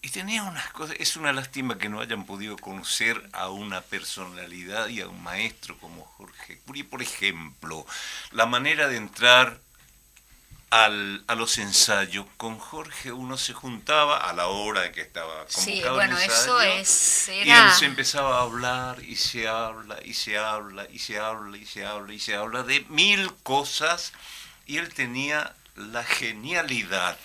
Y tenía unas cosas, es una lástima que no hayan podido conocer a una personalidad y a un maestro como Jorge Curie. Por ejemplo, la manera de entrar al- a los ensayos. Con Jorge uno se juntaba a la hora de que estaba convocado Sí, el bueno, ensayo, eso es, Y él se empezaba a hablar y se habla y se habla y se habla y se habla y se habla de mil cosas y él tenía la genialidad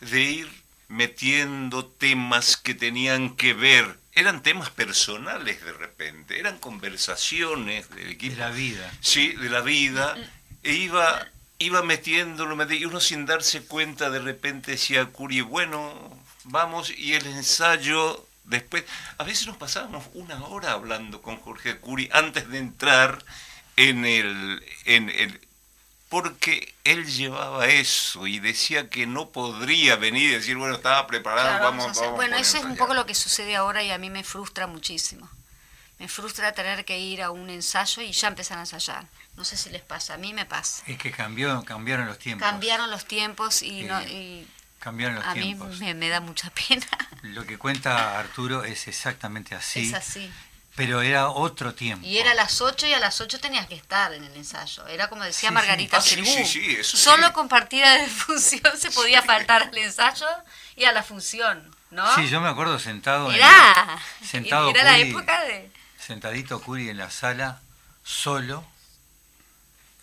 de ir metiendo temas que tenían que ver, eran temas personales de repente, eran conversaciones del De equipo. la vida. Sí, de la vida. E iba, iba metiéndolo, meti- y uno sin darse cuenta de repente decía Curi, bueno, vamos, y el ensayo después, a veces nos pasábamos una hora hablando con Jorge Curi antes de entrar en el, en el porque él llevaba eso y decía que no podría venir y decir, bueno, estaba preparado, Claro, vamos, vamos a hacer- vamos Bueno, eso es un ensayar". poco lo que sucede ahora y a mí me frustra muchísimo. Me frustra tener que ir a un ensayo y ya empezar a ensayar. No sé si les pasa, a mí me pasa. Es que cambió, cambiaron los tiempos. Cambiaron los tiempos y, no, Sí, y Cambiaron los a mí tiempos. me, me da mucha pena. [laughs] Lo que cuenta Arturo es exactamente así. Es así. Pero era otro tiempo. Y era a las 8 y a las 8 tenías que estar en el ensayo. Era como decía Sí, sí. Margarita Ah, sí, Sirgu. sí, sí, eso Solo sí. con partida de [laughs] función se podía faltar al ensayo y a la función, ¿no? Sí, yo me acuerdo sentado en- Era, sentado era la época de... sentadito Curi en la sala, solo,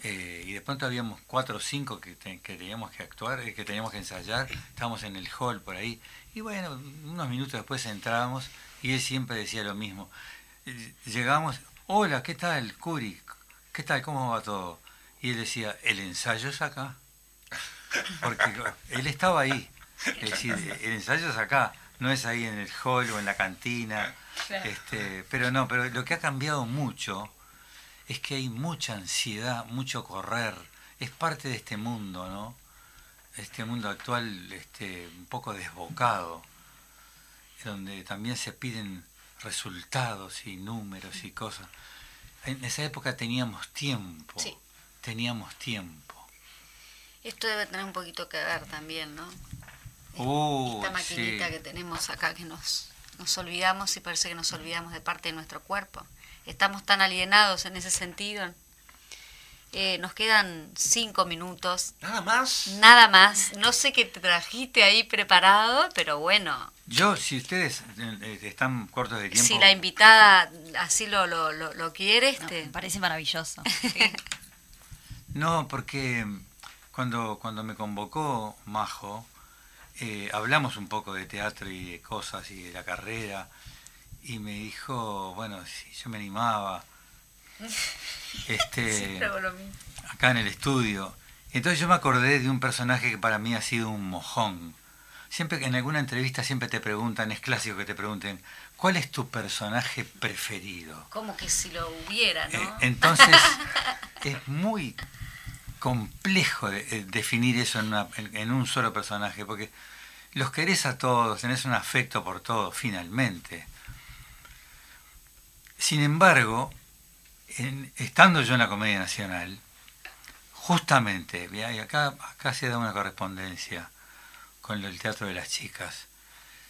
eh, y de pronto habíamos cuatro o cinco que, te- que teníamos que actuar, eh, que teníamos que ensayar, estábamos en el hall por ahí, y bueno, unos minutos después entrábamos y él siempre decía lo mismo. Eh, Llegamos, hola, ¿qué tal, Curi? ¿Qué tal, cómo va todo? Y él decía, el ensayo es acá. Porque él estaba ahí. Es decir, el ensayo es acá, no es ahí en el hall o en la cantina. Este, pero no, pero lo que ha cambiado mucho es que hay mucha ansiedad, mucho correr. Es parte de este mundo, ¿no? Este mundo actual este, un poco desbocado, donde también se piden resultados y números y cosas. En esa época teníamos tiempo, Sí. teníamos tiempo. Esto debe tener un poquito que ver también, ¿no? Uh, Esta maquinita sí. que tenemos acá que nos, nos olvidamos y parece que nos olvidamos de parte de nuestro cuerpo. Estamos tan alienados en ese sentido. Eh, nos quedan cinco minutos, Nada más. nada más. No sé qué te trajiste ahí preparado, pero bueno, Yo, si ustedes eh, están cortos de tiempo, si la invitada así lo, lo, lo, lo quiere, No, este, me parece maravilloso. [laughs] No, porque cuando, cuando me convocó Majo, eh, hablamos un poco de teatro y de cosas y de la carrera, y me dijo, bueno, si yo me animaba, [laughs] este, acá en el estudio. Entonces yo me acordé de un personaje que para mí ha sido un mojón. Siempre que en alguna entrevista siempre te preguntan, es clásico que te pregunten, ¿cuál es tu personaje preferido? Como que si lo hubiera, Eh, ¿no? entonces, [laughs] es muy complejo eh, definir eso en, una- en- en un solo personaje, porque los querés a todos, tenés un afecto por todos, finalmente. Sin embargo, estando yo en la Comedia Nacional, justamente, y acá, se da una correspondencia con el Teatro de las Chicas,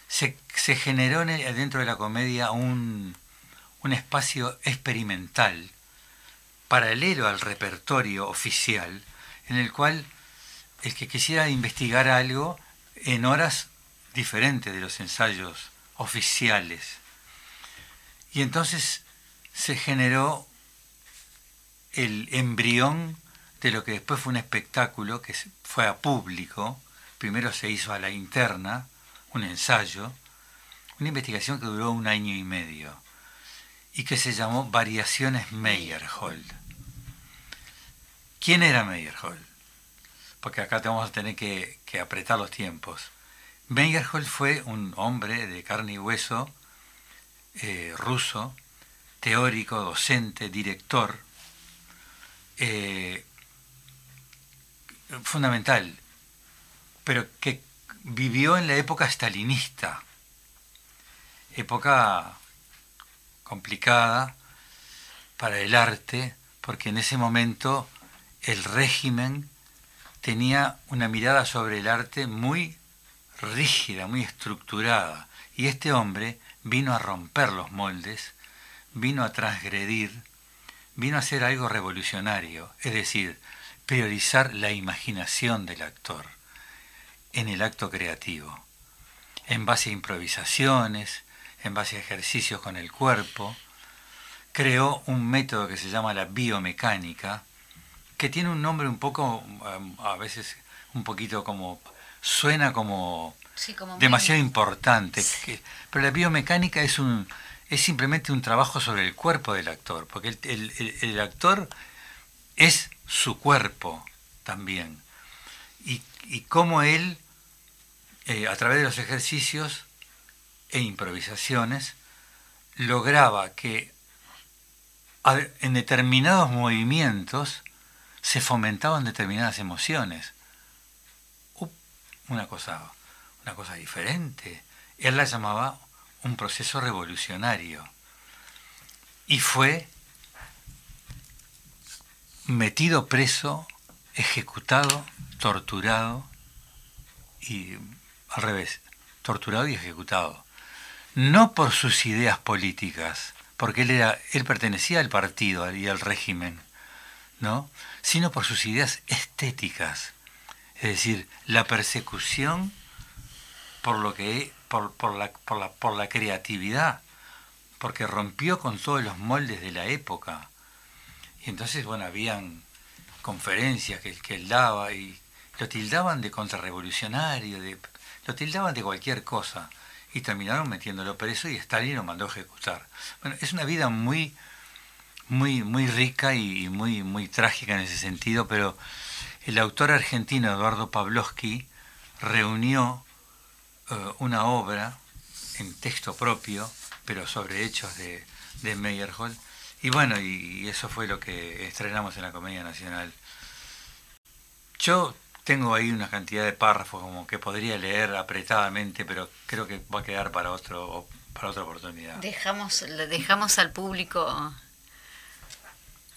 se, generó dentro de la comedia un espacio experimental paralelo al repertorio oficial, en el cual el que quisiera investigar algo en horas diferente de los ensayos oficiales. Y entonces se generó el embrión de lo que después fue un espectáculo que fue a público. Primero se hizo a la interna, un ensayo, una investigación que duró un año y medio y que se llamó Variaciones Meyerhold. ¿Quién era Meyerhold? Porque acá te vamos a tener que, apretar los tiempos. Meyerhold fue un hombre de carne y hueso, eh, ruso, teórico, docente, director, eh, fundamental, pero que vivió en la época stalinista, época complicada para el arte, porque en ese momento el régimen tenía una mirada sobre el arte muy rígida, muy estructurada. Y este hombre vino a romper los moldes, vino a transgredir, vino a hacer algo revolucionario, es decir, priorizar la imaginación del actor en el acto creativo, en base a improvisaciones, en base a ejercicios con el cuerpo. Creó un método que se llama la biomecánica, que tiene un nombre un poco, um, a veces un poquito como suena como, demasiado importante. pero la biomecánica es un es simplemente un trabajo sobre el cuerpo del actor, porque el, actor es su cuerpo también. Y, y cómo él, eh, a través de los ejercicios e improvisaciones, lograba que en determinados movimientos se fomentaban determinadas emociones una cosa, una cosa diferente. Él la llamaba un proceso revolucionario. Y fue metido preso, ejecutado, torturado y al revés, torturado y ejecutado. No por sus ideas políticas, porque él era, él pertenecía al partido y al régimen, ¿no? sino por sus ideas estéticas es decir, la persecución por lo que por, por, la, por, la, por la creatividad, porque rompió con todos los moldes de la época. Y entonces, bueno, habían conferencias que, que él daba y lo tildaban de contrarrevolucionario, de, lo tildaban de cualquier cosa. Y terminaron metiéndolo preso y Stalin lo mandó a ejecutar. Bueno, es una vida muy, muy, muy rica y muy, muy trágica en ese sentido, pero el autor argentino Eduardo Pavlovsky reunió eh, una obra en texto propio, pero sobre hechos de, de Meyerhold. Y bueno, y, eso fue lo que estrenamos en la Comedia Nacional. Yo tengo ahí una cantidad de párrafos como que podría leer apretadamente, pero creo que va a quedar para otro para otra oportunidad. Dejamos dejamos al público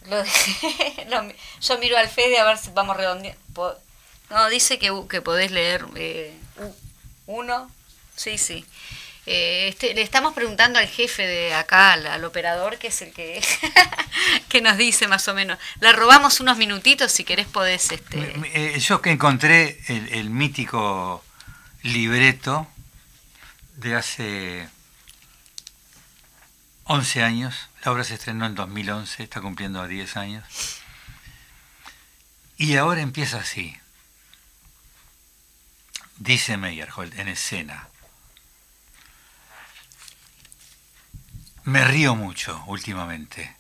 lo, [laughs] yo miro al Fede a ver si vamos redondeando. No, dice que, que podés leer eh, uno. Sí, sí. Eh, este, le estamos preguntando al jefe de acá, al, operador, que es el que, [laughs] que nos dice más o menos. Le robamos unos minutitos, si querés podés... Este... Eh, yo que encontré el, el mítico libreto de hace 11 años, la obra se estrenó en 2011, está cumpliendo 10 años. Y ahora empieza así. Dice Meyerhold en escena. Me río mucho últimamente.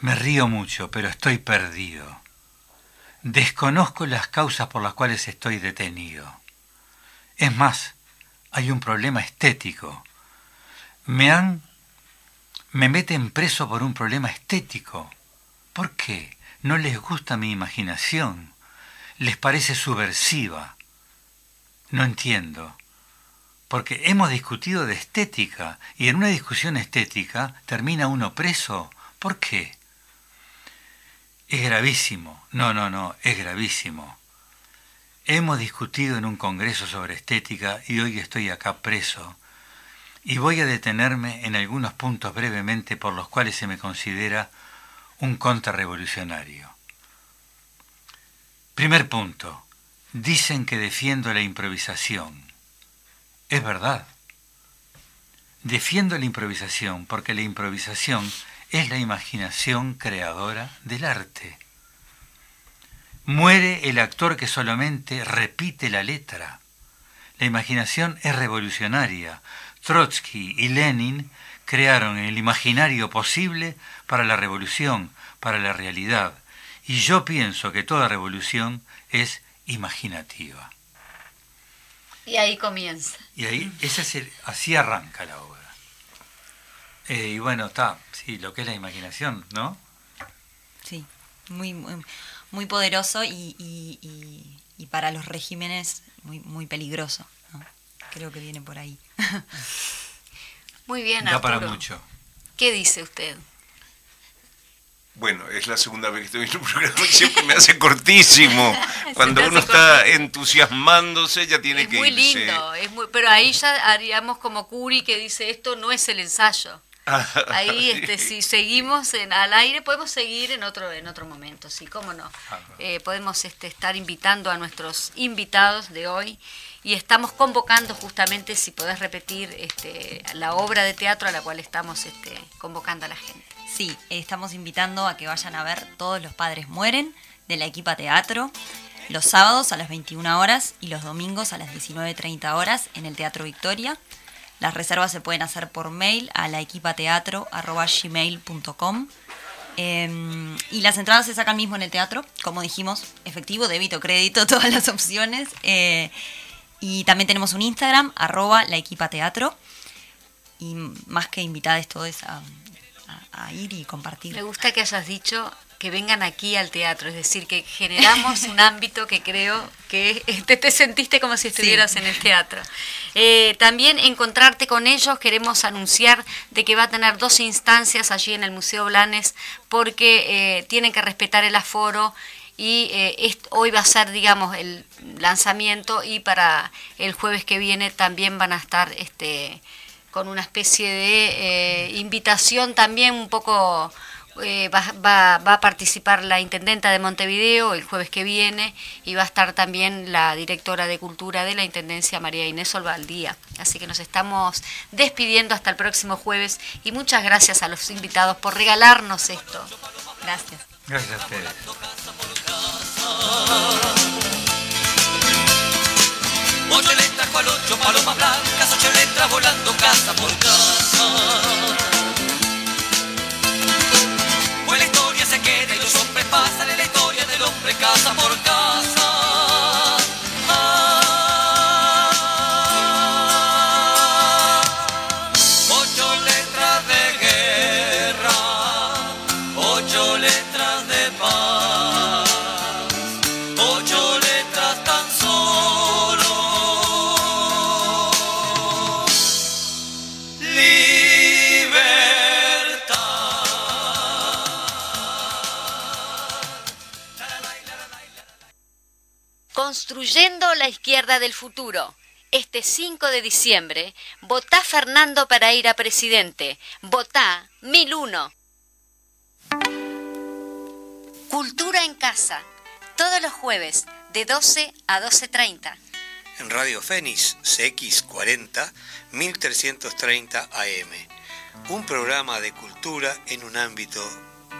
Me río mucho, pero estoy perdido. Desconozco las causas por las cuales estoy detenido. Es más, hay un problema estético. Me han me meten preso por un problema estético. ¿Por qué? No les gusta mi imaginación. Les parece subversiva. No entiendo. Porque hemos discutido de estética y en una discusión estética termina uno preso. ¿Por qué? Es gravísimo. No, no, no, es gravísimo. Hemos discutido en un congreso sobre estética y hoy estoy acá preso y voy a detenerme en algunos puntos brevemente por los cuales se me considera un contrarrevolucionario. Primer punto. Dicen que defiendo la improvisación. Es verdad. Defiendo la improvisación porque la improvisación es la imaginación creadora del arte. Muere el actor que solamente repite la letra. La imaginación es revolucionaria. Trotsky y Lenin crearon el imaginario posible para la revolución, para la realidad. Y yo pienso que toda revolución es imaginativa. Y ahí comienza. Y ahí, ese es el- así arranca la obra. Eh, y bueno, está, sí, lo que es la imaginación, ¿no? Sí, muy, muy, muy poderoso y, y- y- y para los regímenes muy, muy peligroso. ¿no? Creo que viene por ahí. [laughs] Muy bien, Da para Arturo. mucho. ¿Qué dice usted? Bueno, es la segunda vez que estoy en un [laughs] programa y siempre me hace cortísimo. [laughs] Cuando uno está entusiasmándose ya tiene es que muy irse. lindo, es muy, pero ahí ya haríamos como Curi que dice esto no es el ensayo. [laughs] Ahí, este, si seguimos en, al aire, podemos seguir en otro, en otro momento, sí, cómo no. Eh, podemos este, estar invitando a nuestros invitados de hoy y estamos convocando justamente, si podés repetir, este, la obra de teatro a la cual estamos este, convocando a la gente. Sí, estamos invitando a que vayan a ver Todos los padres mueren de la equipa teatro los sábados a las 21 horas y los domingos a las 19.30 horas en el Teatro Victoria. Las reservas se pueden hacer por mail a la equipateatro.gmail.com eh, y las entradas se sacan mismo en el teatro, como dijimos, efectivo, débito, crédito, [laughs] todas las opciones. Eh, y también tenemos un Instagram, arroba la equipa teatro. Y más que invitadas todos a, a- a ir y compartir. Me gusta que hayas dicho que vengan aquí al teatro, es decir, que generamos un ámbito que creo que [laughs] te, te sentiste como si estuvieras en el teatro. Eh, también encontrarte con ellos, queremos anunciar de que va a tener dos instancias allí en el Museo Blanes porque eh, tienen que respetar el aforo y eh, hoy va a ser, digamos, el lanzamiento y para el jueves que viene también van a estar este, con una especie de eh, invitación también un poco... eh, va, va- va a participar la intendenta de Montevideo el jueves que viene y va a estar también la directora de cultura de la intendencia María Inés Olvaldía. Así que nos estamos despidiendo hasta el próximo jueves y muchas gracias a los invitados por regalarnos esto. Gracias. Gracias a ustedes. Volando casa por casa. Pues la historia se queda y los hombres pasan en la historia del hombre casa por Construyendo la izquierda del futuro. Este 5 de diciembre, votá Fernando para ir a presidente. Votá 1001. Cultura en casa. Todos los jueves, de 12 a 12.30. En Radio Fénix CX40 1330 AM. Un programa de cultura en un ámbito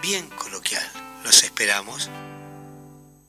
bien coloquial. Los esperamos.